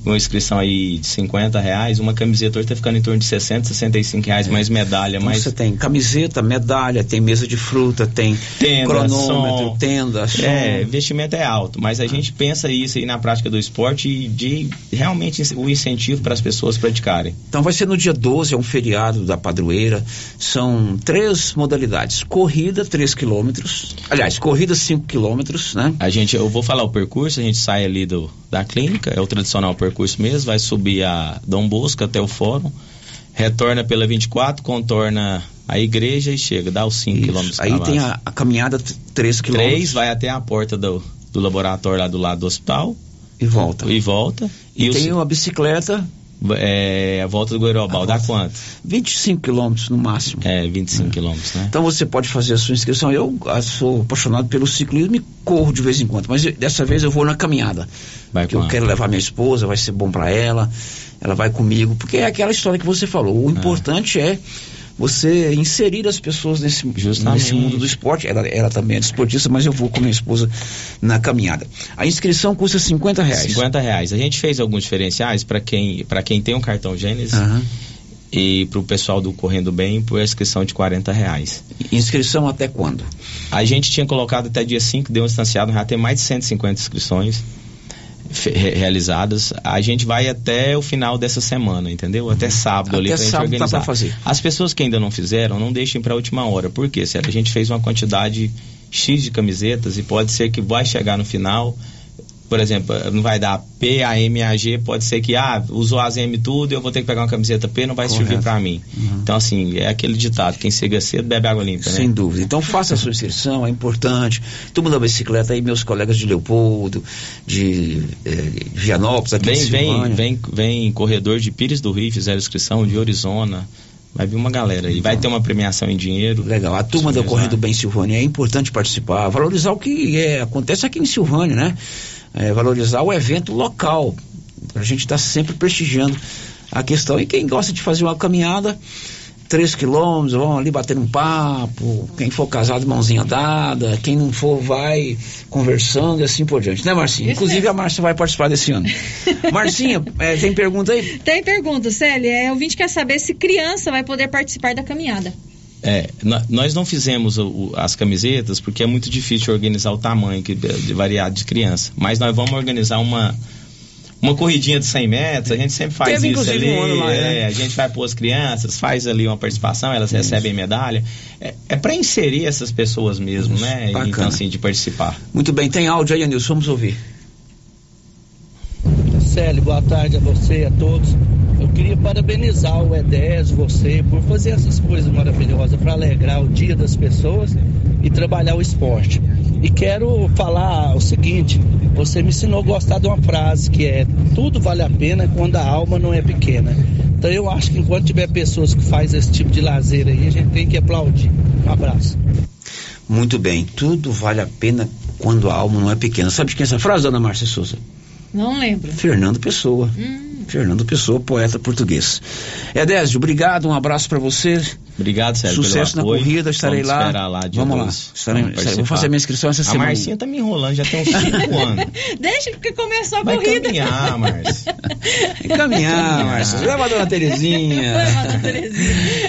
uma inscrição aí de 50 reais, uma camiseta hoje está ficando em torno de 60, 65 reais, mais medalha, Então mais. Você tem camiseta, medalha, tem mesa de fruta, tem Tenda, cronômetro, som. tenda, som. É, investimento é alto, mas a gente pensa isso aí na prática do esporte e de realmente o incentivo para as pessoas praticarem. Então vai ser no dia 12, é um feriado da padroeira. São três modalidades: corrida, 3 quilômetros. Aliás, corrida, 5 quilômetros, né? A gente, eu vou falar o percurso, a gente sai ali do, da clínica, é o tradicional percurso mesmo, vai subir a Dom Bosco até o fórum, retorna pela 24, contorna a igreja e chega, dá os 5 quilômetros Aí tem a, a caminhada, 3 quilômetros. Três, vai até a porta do, do laboratório lá do lado do hospital. E volta. E volta. E, os- tem uma bicicleta. É, a volta do Goirobal, dá quanto? 25 quilômetros no máximo. É, 25 quilômetros, né? Então você pode fazer a sua inscrição. Eu ah, sou apaixonado pelo ciclismo e corro de vez em quando, mas eu- dessa vez eu vou na caminhada. Vai eu quero levar minha esposa, vai ser bom para ela. Ela vai comigo, porque é aquela história que você falou. O importante é você inserir as pessoas nesse, nesse mundo do esporte. Ela, ela também é desportista, mas eu vou com minha esposa na caminhada. A inscrição custa 50 reais. 50 reais. A gente fez alguns diferenciais para quem, pra quem tem um cartão Gênesis Aham. e para o pessoal do Correndo Bem por inscrição de 40 reais. Inscrição até quando? A gente tinha colocado até dia 5, deu um distanciado, já tem mais de 150 inscrições realizadas. A gente vai até o final dessa semana, entendeu? Até sábado ali Até pra gente sábado tá organizar. pra fazer. As pessoas que ainda não fizeram, não deixem para a última hora. Por quê? Sério, a gente fez uma quantidade X de camisetas e pode ser que vai chegar no final. Por exemplo, não vai dar P, A, M, A, G, pode ser que, ah, usou as M tudo, eu vou ter que pegar uma camiseta P, não vai Correto. servir para mim. Então, assim, é aquele ditado, quem chega cedo bebe água limpa, né? Sem dúvida. Então faça a sua inscrição, é importante. Turma da bicicleta aí, meus colegas de Leopoldo, de, eh, Vianópolis, aqui Vem, vem, vem, vem corredor de Pires do Rio, fizeram inscrição, de Arizona. Vai vir uma galera aí. Vai ter uma premiação em dinheiro. Legal. A turma do Correndo Bem Silvânia é importante participar, valorizar o que é, acontece aqui em Silvânia, né? É, valorizar o evento local. A gente está sempre prestigiando a questão. E quem gosta de fazer uma caminhada, 3 quilômetros, vão ali bater um papo. Quem for casado, mãozinha dada. Quem não for, vai conversando e assim por diante. Né, Marcinha? Inclusive a Márcia vai participar desse ano. Marcinha, é, tem pergunta aí? Tem pergunta, Célia. É, o ouvinte quer saber se criança vai poder participar da caminhada. É, nós não fizemos o- as camisetas porque é muito difícil organizar o tamanho que, de variado de criança. Mas nós vamos organizar uma uma corridinha de 100 metros. A gente sempre faz Teve, isso ali. um ano lá, é, né? A gente vai pôr as crianças, faz ali uma participação, elas recebem medalha. É, é para inserir essas pessoas mesmo, né? bacana. Então, assim, de participar. Muito bem, tem áudio aí, Anilson, vamos ouvir. Célio, boa tarde a você e a todos. Eu queria parabenizar o EDES, você, por fazer essas coisas maravilhosas para alegrar o dia das pessoas e trabalhar o esporte. E quero falar o seguinte: você me ensinou a gostar de uma frase que é: tudo vale a pena quando a alma não é pequena. Então eu acho que enquanto tiver pessoas que fazem esse tipo de lazer aí, a gente tem que aplaudir. Um abraço. Muito bem, tudo vale a pena quando a alma não é pequena. Sabe de quem é essa frase, dona Márcia Souza? Não lembro. Fernando Pessoa. Fernando Pessoa, poeta português. Edésio, obrigado, um abraço para você. Obrigado, Sérgio, Sucesso pelo na apoio. corrida, estarei Vamos lá. lá Vamos lá. Estarei, Vamos vou fazer minha inscrição essa a semana. Marcinha tá me enrolando, já tem uns 5 anos. Deixa que começou a Vai corrida. caminhar, Márcia. Encaminhar, Márcia. Leva a dona Terezinha.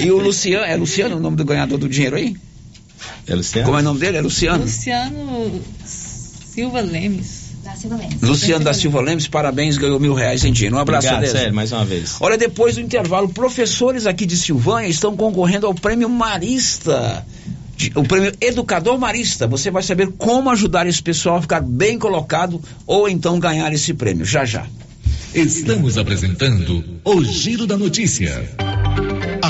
e o Luciano, é Luciano o nome do ganhador do dinheiro aí? É Luciano? Como é o nome dele? É Luciano? Luciano Silva Lemes. Silva. Luciano da Silva Lemes, parabéns, ganhou mil reais em dinheiro. Um abraço, Obrigado. Sérgio, mais uma vez. Olha, depois do intervalo, professores aqui de Silvânia estão concorrendo ao prêmio Marista. de- O prêmio Educador Marista. Você vai saber como ajudar esse pessoal a ficar bem colocado ou então ganhar esse prêmio. Já já. Estamos apresentando o Giro da Notícia.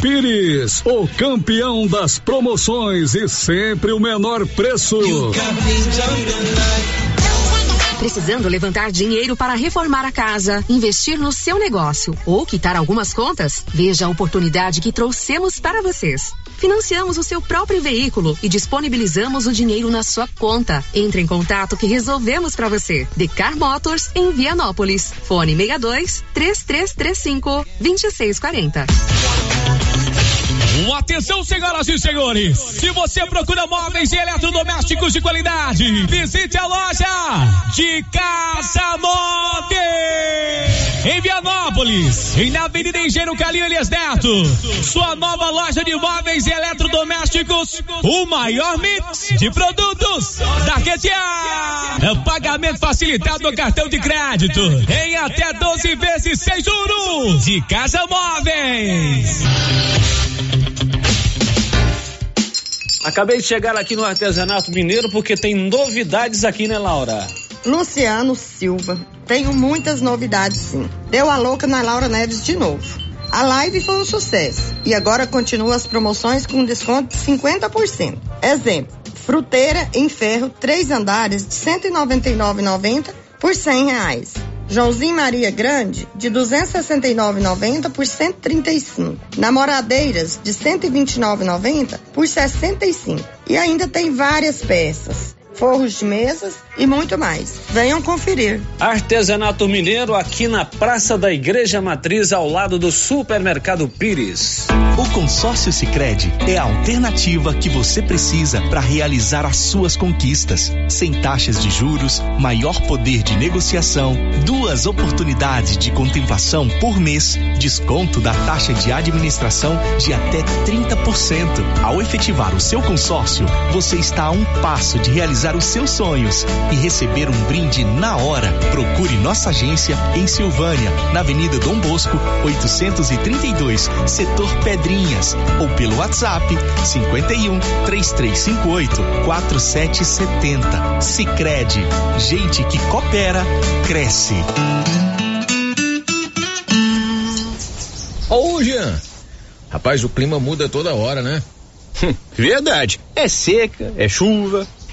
Pires, o campeão das promoções e sempre o menor preço. Precisando levantar dinheiro para reformar a casa, investir no seu negócio ou quitar algumas contas? Veja a oportunidade que trouxemos para vocês. Financiamos o seu próprio veículo e disponibilizamos o dinheiro na sua conta. Entre em contato que resolvemos para você. Decar Motors em Vianópolis. Fone 62 3335 2640. Atenção, senhoras e senhores! Se você procura móveis e eletrodomésticos de qualidade, visite a loja de Casa Móveis! Em Vianópolis, e na Avenida Engenheiro Calil Elias Neto. Sua nova loja de móveis e eletrodomésticos, o maior mix de produtos da região. Pagamento facilitado no cartão de crédito, em até 12 vezes sem juros. De Casa Móveis. Acabei de chegar aqui no artesanato mineiro porque tem novidades aqui, né, Laura? Luciano Silva. Tenho muitas novidades, sim. Deu a louca na Laura Neves de novo. A live foi um sucesso e agora continua as promoções com desconto de 50%. Exemplo: fruteira em ferro, três andares de R$ 199,90 por 100 reais. Joãozinho Maria Grande, de 269,90 por 135. Namoradeiras, de 129,90 por 65. E ainda tem várias peças, forros de mesas e muito mais. Venham conferir. Artesanato Mineiro aqui na Praça da Igreja Matriz, ao lado do Supermercado Pires. O consórcio Sicredi é a alternativa que você precisa para realizar as suas conquistas. Sem taxas de juros, maior poder de negociação, duas oportunidades de contemplação por mês, desconto da taxa de administração de até 30%. Ao efetivar o seu consórcio, você está a um passo de realizar os seus sonhos e receber um brinde na hora. Procure nossa agência em Silvânia, na Avenida Dom Bosco, 832, setor Pedrinhas, ou pelo WhatsApp 51 3358 4770. Sicredi, gente que coopera cresce. Ô, Jean. Rapaz, o clima muda toda hora, né? Verdade. É seca, é chuva.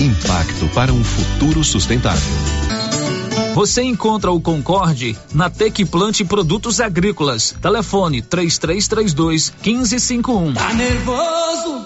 Impacto para um futuro sustentável. Você encontra o Concorde na Tec Plante Produtos Agrícolas. Telefone 3332 1551. Tá nervoso?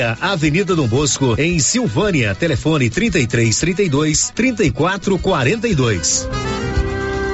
Avenida Dom Bosco em Silvânia. Telefone 33 32 34 42.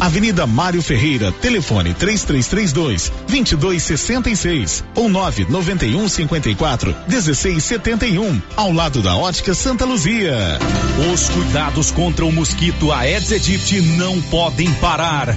Avenida Mário Ferreira, telefone 3332 2266 ou 991 54 1671, ao lado da Ótica Santa Luzia. Os cuidados contra o mosquito Aedes aegypti não podem parar.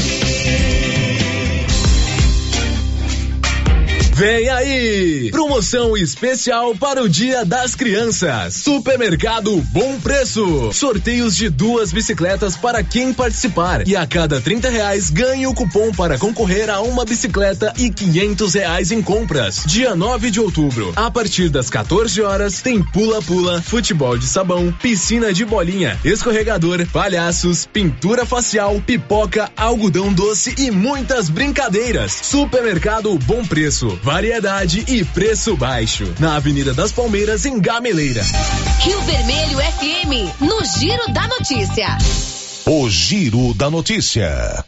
Vem aí! Promoção especial para o Dia das Crianças. Supermercado Bom Preço. Sorteios de duas bicicletas para quem participar. E a cada 30 reais ganhe o cupom para concorrer a uma bicicleta e 500 reais em compras. Dia 9 de outubro, a partir das 14 horas, tem pula-pula, futebol de sabão, piscina de bolinha, escorregador, palhaços, pintura facial, pipoca, algodão doce e muitas brincadeiras. Supermercado Bom Preço variedade e preço baixo. Na Avenida das Palmeiras, em Gameleira. Rio Vermelho FM, no Giro da Notícia. O Giro da Notícia.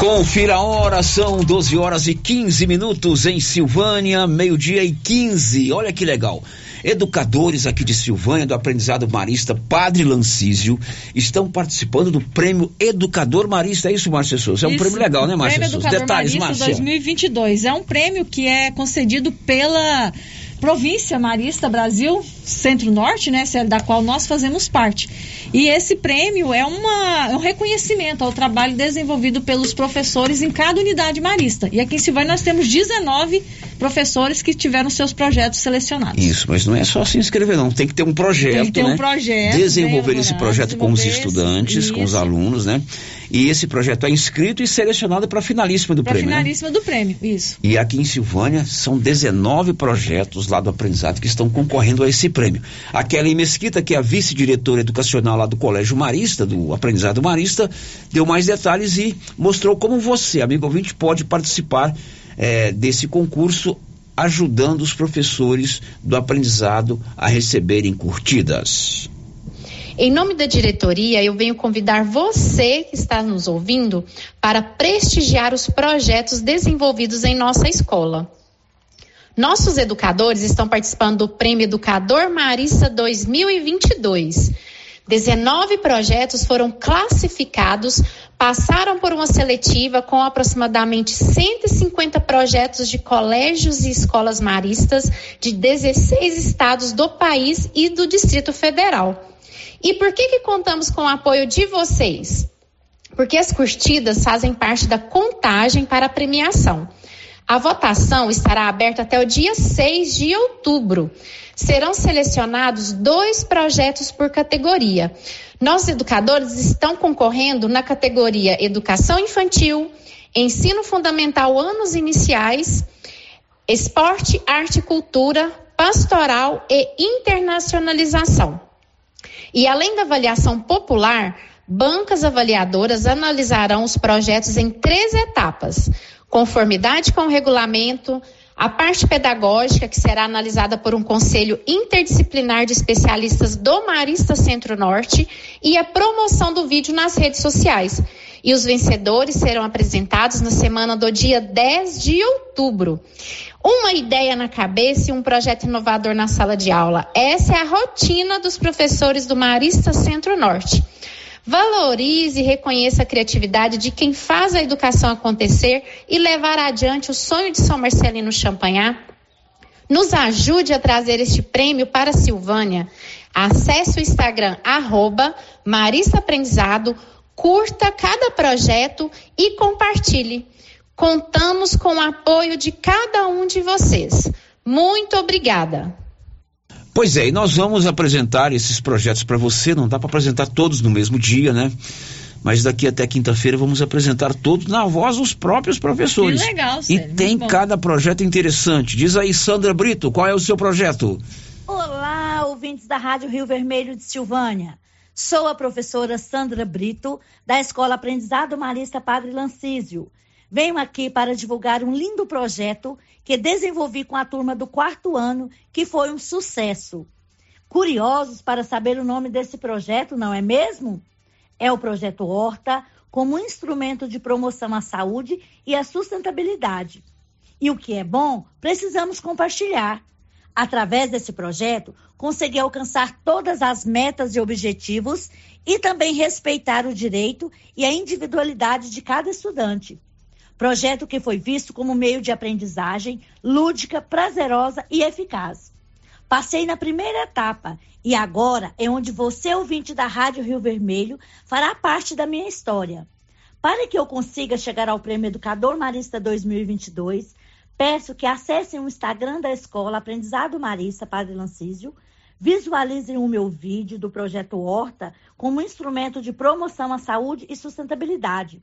Confira a hora, são 12 horas e 15 minutos em Silvânia, meio-dia e 15. Olha que legal. Educadores aqui de Silvânia, do aprendizado marista Padre Lancísio, estão participando do prêmio Educador Marista. É isso, Márcia Souza? É um Isso, prêmio legal, né, o Márcia Prêmio Souza? Detalhes, Márcia. 2022 é um prêmio que é concedido pela província Marista Brasil Centro-Norte, né, da qual nós fazemos parte. E esse prêmio é, uma, é um reconhecimento ao trabalho desenvolvido pelos professores em cada unidade marista. E aqui em Silvânia nós temos 19 professores que tiveram seus projetos selecionados. Isso, mas não é só se inscrever, não. Tem que ter um projeto, Tem que ter um né? projeto, Desenvolver esse projeto com os desenvolver estudantes, com os alunos, né? E esse projeto é inscrito e selecionado para a finalíssima do Para prêmio, né? finalíssima do prêmio, isso. E aqui em Silvânia são 19 projetos lá do aprendizado que estão concorrendo a esse prêmio. A Kelly Mesquita, que é a vice-diretora educacional lá do Colégio Marista, do Aprendizado Marista, deu mais detalhes e mostrou como você, amigo ouvinte, pode participar eh, desse concurso ajudando os professores do aprendizado a receberem curtidas. Em nome da diretoria, eu venho convidar você que está nos ouvindo para prestigiar os projetos desenvolvidos em nossa escola. Nossos educadores estão participando do Prêmio Educador Marista 2022. 19 projetos foram classificados, passaram por uma seletiva com aproximadamente 150 projetos de colégios e escolas maristas de 16 estados do país e do Distrito Federal. E por que, que contamos com o apoio de vocês? Porque as curtidas fazem parte da contagem para a premiação. A votação estará aberta até o dia 6 de outubro. Serão selecionados dois projetos por categoria. Nossos educadores estão concorrendo na categoria Educação Infantil, Ensino Fundamental Anos Iniciais, Esporte, Arte e Cultura, Pastoral e Internacionalização. E além da avaliação popular, bancas avaliadoras analisarão os projetos em três etapas: conformidade com o regulamento, a parte pedagógica, que será analisada por um conselho interdisciplinar de especialistas do Marista Centro-Norte, e a promoção do vídeo nas redes sociais. E os vencedores serão apresentados na semana do dia 10 de outubro. Uma ideia na cabeça e um projeto inovador na sala de aula. Essa é a rotina dos professores do Marista Centro-Norte. Valorize e reconheça a criatividade de quem faz a educação acontecer e levar adiante o sonho de São Marcelino Champagnat. Nos ajude a trazer este prêmio para a Silvânia. Acesse o Instagram, arroba Marista Aprendizado, curta cada projeto e compartilhe. Contamos com o apoio de cada um de vocês. Muito obrigada. Pois é, e nós vamos apresentar esses projetos para você. Não dá para apresentar todos no mesmo dia, né? Mas daqui até quinta-feira vamos apresentar todos na voz dos próprios professores. Que legal, E Célio, tem muito bom. cada projeto interessante. Diz aí, Sandra Brito, qual é o seu projeto? Olá, ouvintes da Rádio Rio Vermelho de Silvânia. Sou a professora Sandra Brito, da Escola Aprendizado Marista Padre Lancísio. Venho aqui para divulgar um lindo projeto que desenvolvi com a turma do quarto ano, que foi um sucesso. Curiosos para saber o nome desse projeto, não é mesmo? É o Projeto Horta, como instrumento de promoção à saúde e à sustentabilidade. E o que é bom, precisamos compartilhar. Através desse projeto, consegui alcançar todas as metas e objetivos e também respeitar o direito e a individualidade de cada estudante. Projeto que foi visto como meio de aprendizagem lúdica, prazerosa e eficaz. Passei na primeira etapa e agora é onde você, ouvinte da Rádio Rio Vermelho, fará parte da minha história. Para que eu consiga chegar ao Prêmio Educador Marista 2022, peço que acessem o Instagram da escola Aprendizado Marista Padre Lancísio, visualizem o meu vídeo do projeto Horta como instrumento de promoção à saúde e sustentabilidade.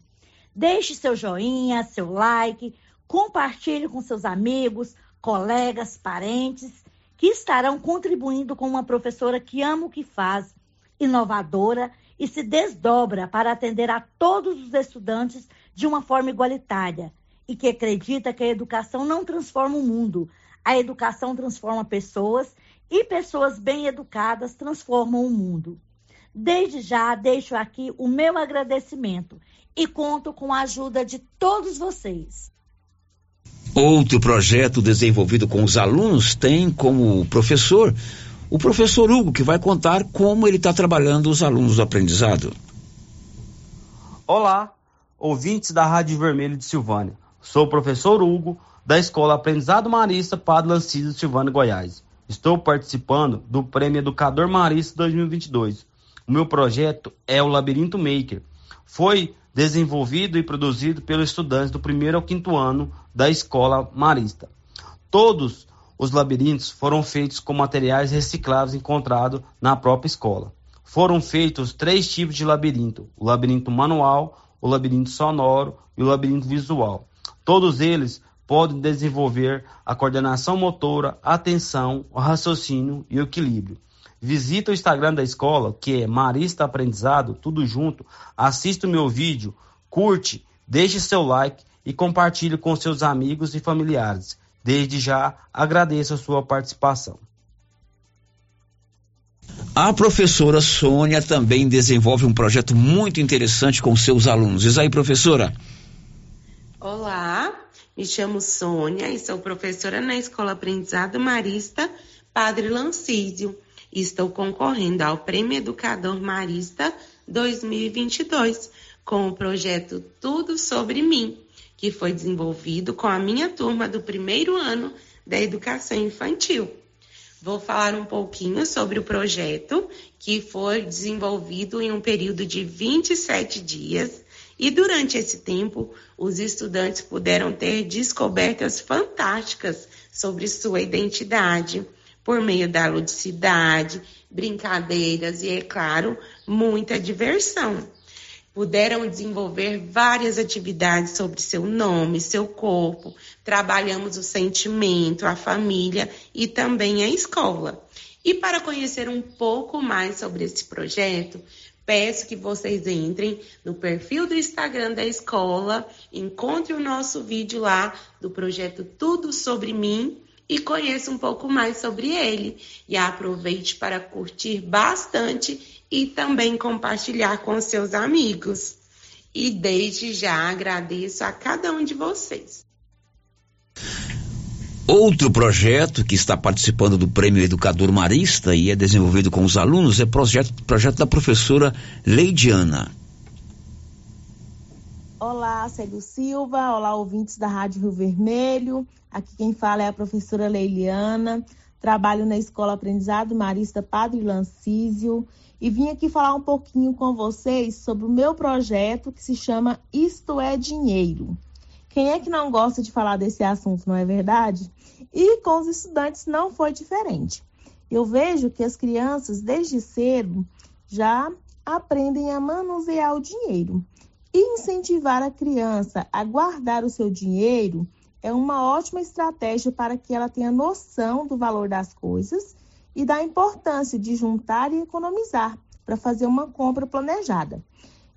Deixe seu joinha, seu like, compartilhe com seus amigos, colegas, parentes, que estarão contribuindo com uma professora que ama o que faz, inovadora e se desdobra para atender a todos os estudantes de uma forma igualitária e que acredita que a educação não transforma o mundo, a educação transforma pessoas e pessoas bem educadas transformam o mundo. Desde já deixo aqui o meu agradecimento e conto com a ajuda de todos vocês. Outro projeto desenvolvido com os alunos tem como professor o professor Hugo, que vai contar como ele está trabalhando os alunos do aprendizado. Olá, ouvintes da Rádio Vermelho de Silvânia. Sou o professor Hugo, da Escola Aprendizado Marista Padre Lancísio Silvânia, Goiás. Estou participando do Prêmio Educador Marista 2022. O meu projeto é o Labirinto Maker. Foi desenvolvido e produzido pelos estudantes do primeiro ao quinto ano da Escola Marista. Todos os labirintos foram feitos com materiais recicláveis encontrados na própria escola. Foram feitos três tipos de labirinto: o labirinto manual, o labirinto sonoro e o labirinto visual. Todos eles podem desenvolver a coordenação motora, a atenção, o raciocínio e o equilíbrio. Visita o Instagram da escola, que é Marista Aprendizado, tudo junto. Assista o meu vídeo, curte, deixe seu like e compartilhe com seus amigos e familiares. Desde já agradeço a sua participação. A professora Sônia também desenvolve um projeto muito interessante com seus alunos. Diz aí, professora. Olá, me chamo Sônia e sou professora na Escola Aprendizado Marista Padre Lancísio. Estou concorrendo ao Prêmio Educador Marista 2022 com o projeto Tudo Sobre Mim, que foi desenvolvido com a minha turma do primeiro ano da educação infantil. Vou falar um pouquinho sobre o projeto que foi desenvolvido em um período de 27 dias e durante esse tempo os estudantes puderam ter descobertas fantásticas sobre sua identidade por meio da ludicidade, brincadeiras e, é claro, muita diversão puderam desenvolver várias atividades sobre seu nome, seu corpo. Trabalhamos o sentimento, a família e também a escola. E para conhecer um pouco mais sobre esse projeto, peço que vocês entrem no perfil do Instagram da escola, encontre o nosso vídeo lá do projeto Tudo Sobre Mim e conheça um pouco mais sobre ele. E aproveite para curtir bastante e também compartilhar com seus amigos. E desde já agradeço a cada um de vocês. Outro projeto que está participando do Prêmio Educador Marista e é desenvolvido com os alunos é projeto, projeto da professora Leidiana. Olá, Célio Silva. Olá, ouvintes da Rádio Rio Vermelho. Aqui quem fala é a professora Leiliana. Trabalho na Escola Aprendizado Marista Padre Lancísio e vim aqui falar um pouquinho com vocês sobre o meu projeto que se chama Isto é Dinheiro. Quem é que não gosta de falar desse assunto, não é verdade? E com os estudantes não foi diferente. Eu vejo que as crianças, desde cedo, já aprendem a manusear o dinheiro. Incentivar a criança a guardar o seu dinheiro é uma ótima estratégia para que ela tenha noção do valor das coisas e da importância de juntar e economizar para fazer uma compra planejada.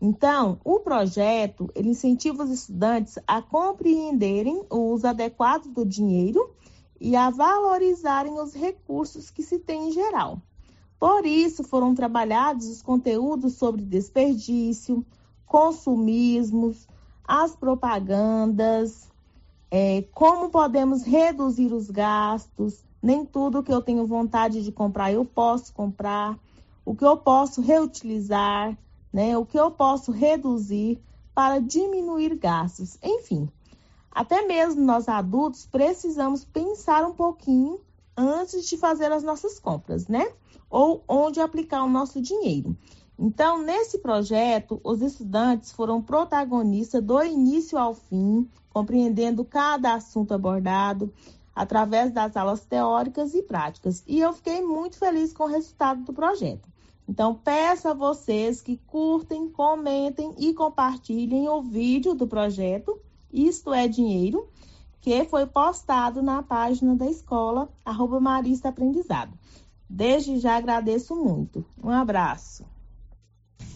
Então, o projeto ele incentiva os estudantes a compreenderem o uso adequado do dinheiro e a valorizarem os recursos que se tem em geral. Por isso, foram trabalhados os conteúdos sobre desperdício, consumismos, as propagandas, é, como podemos reduzir os gastos. Nem tudo que eu tenho vontade de comprar eu posso comprar. O que eu posso reutilizar, né? O que eu posso reduzir para diminuir gastos. Enfim, até mesmo nós adultos precisamos pensar um pouquinho antes de fazer as nossas compras, né? Ou onde aplicar o nosso dinheiro. Então, nesse projeto, os estudantes foram protagonistas do início ao fim, compreendendo cada assunto abordado através das aulas teóricas e práticas. E eu fiquei muito feliz com o resultado do projeto. Então, peço a vocês que curtem, comentem e compartilhem o vídeo do projeto isto é Dinheiro, que foi postado na página da escola, arroba Marista Aprendizado. Desde já agradeço muito. Um abraço.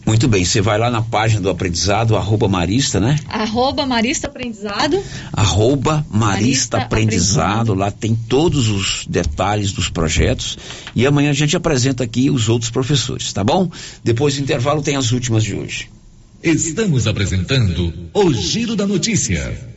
Muito bem, você vai lá na página do aprendizado, arroba Marista, né? Arroba Marista Aprendizado. Arroba Marista, Marista aprendizado. aprendizado, lá tem todos os detalhes dos projetos e amanhã a gente apresenta aqui os outros professores, tá bom? Depois do intervalo tem as últimas de hoje. Estamos apresentando o Giro da Notícia.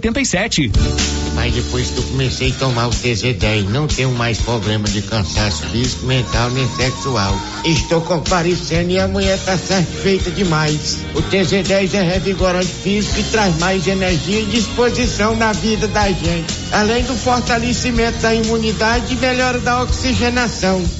87. Mas depois que eu comecei a tomar o TZ10, não tenho mais problema de cansaço físico, mental nem sexual. Estou comparecendo e a mulher está satisfeita demais. O TZ10 é revigorante físico e traz mais energia e disposição na vida da gente. Além do fortalecimento da imunidade e melhora da oxigenação.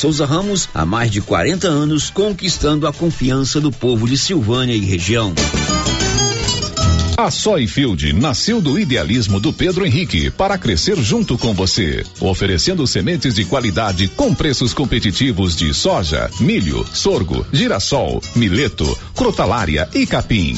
Souza Ramos, há mais de 40 anos, conquistando a confiança do povo de Silvânia e região. A Soyfield nasceu do idealismo do Pedro Henrique para crescer junto com você, oferecendo sementes de qualidade com preços competitivos de soja, milho, sorgo, girassol, mileto, crotalária e capim.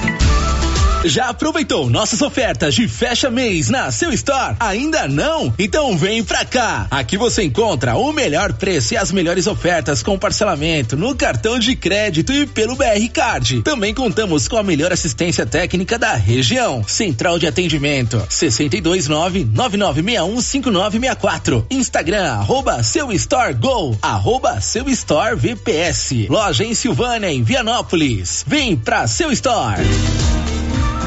Já aproveitou nossas ofertas de fecha mês na seu store? Ainda não? Então vem pra cá. Aqui você encontra o melhor preço e as melhores ofertas com parcelamento no cartão de crédito e pelo BR Card. Também contamos com a melhor assistência técnica da região. Central de atendimento 629 9961 5964. Instagram arroba seu store go arroba seu store VPS. Loja em Silvânia em Vianópolis. Vem pra seu store.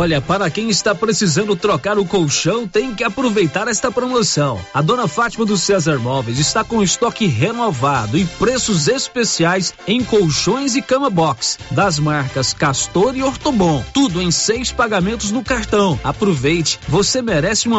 Olha, para quem está precisando trocar o colchão, tem que aproveitar esta promoção. A dona Fátima do César Móveis está com estoque renovado e preços especiais em colchões e cama box das marcas Castor e Ortobon. Tudo em seis pagamentos no cartão. Aproveite, você merece uma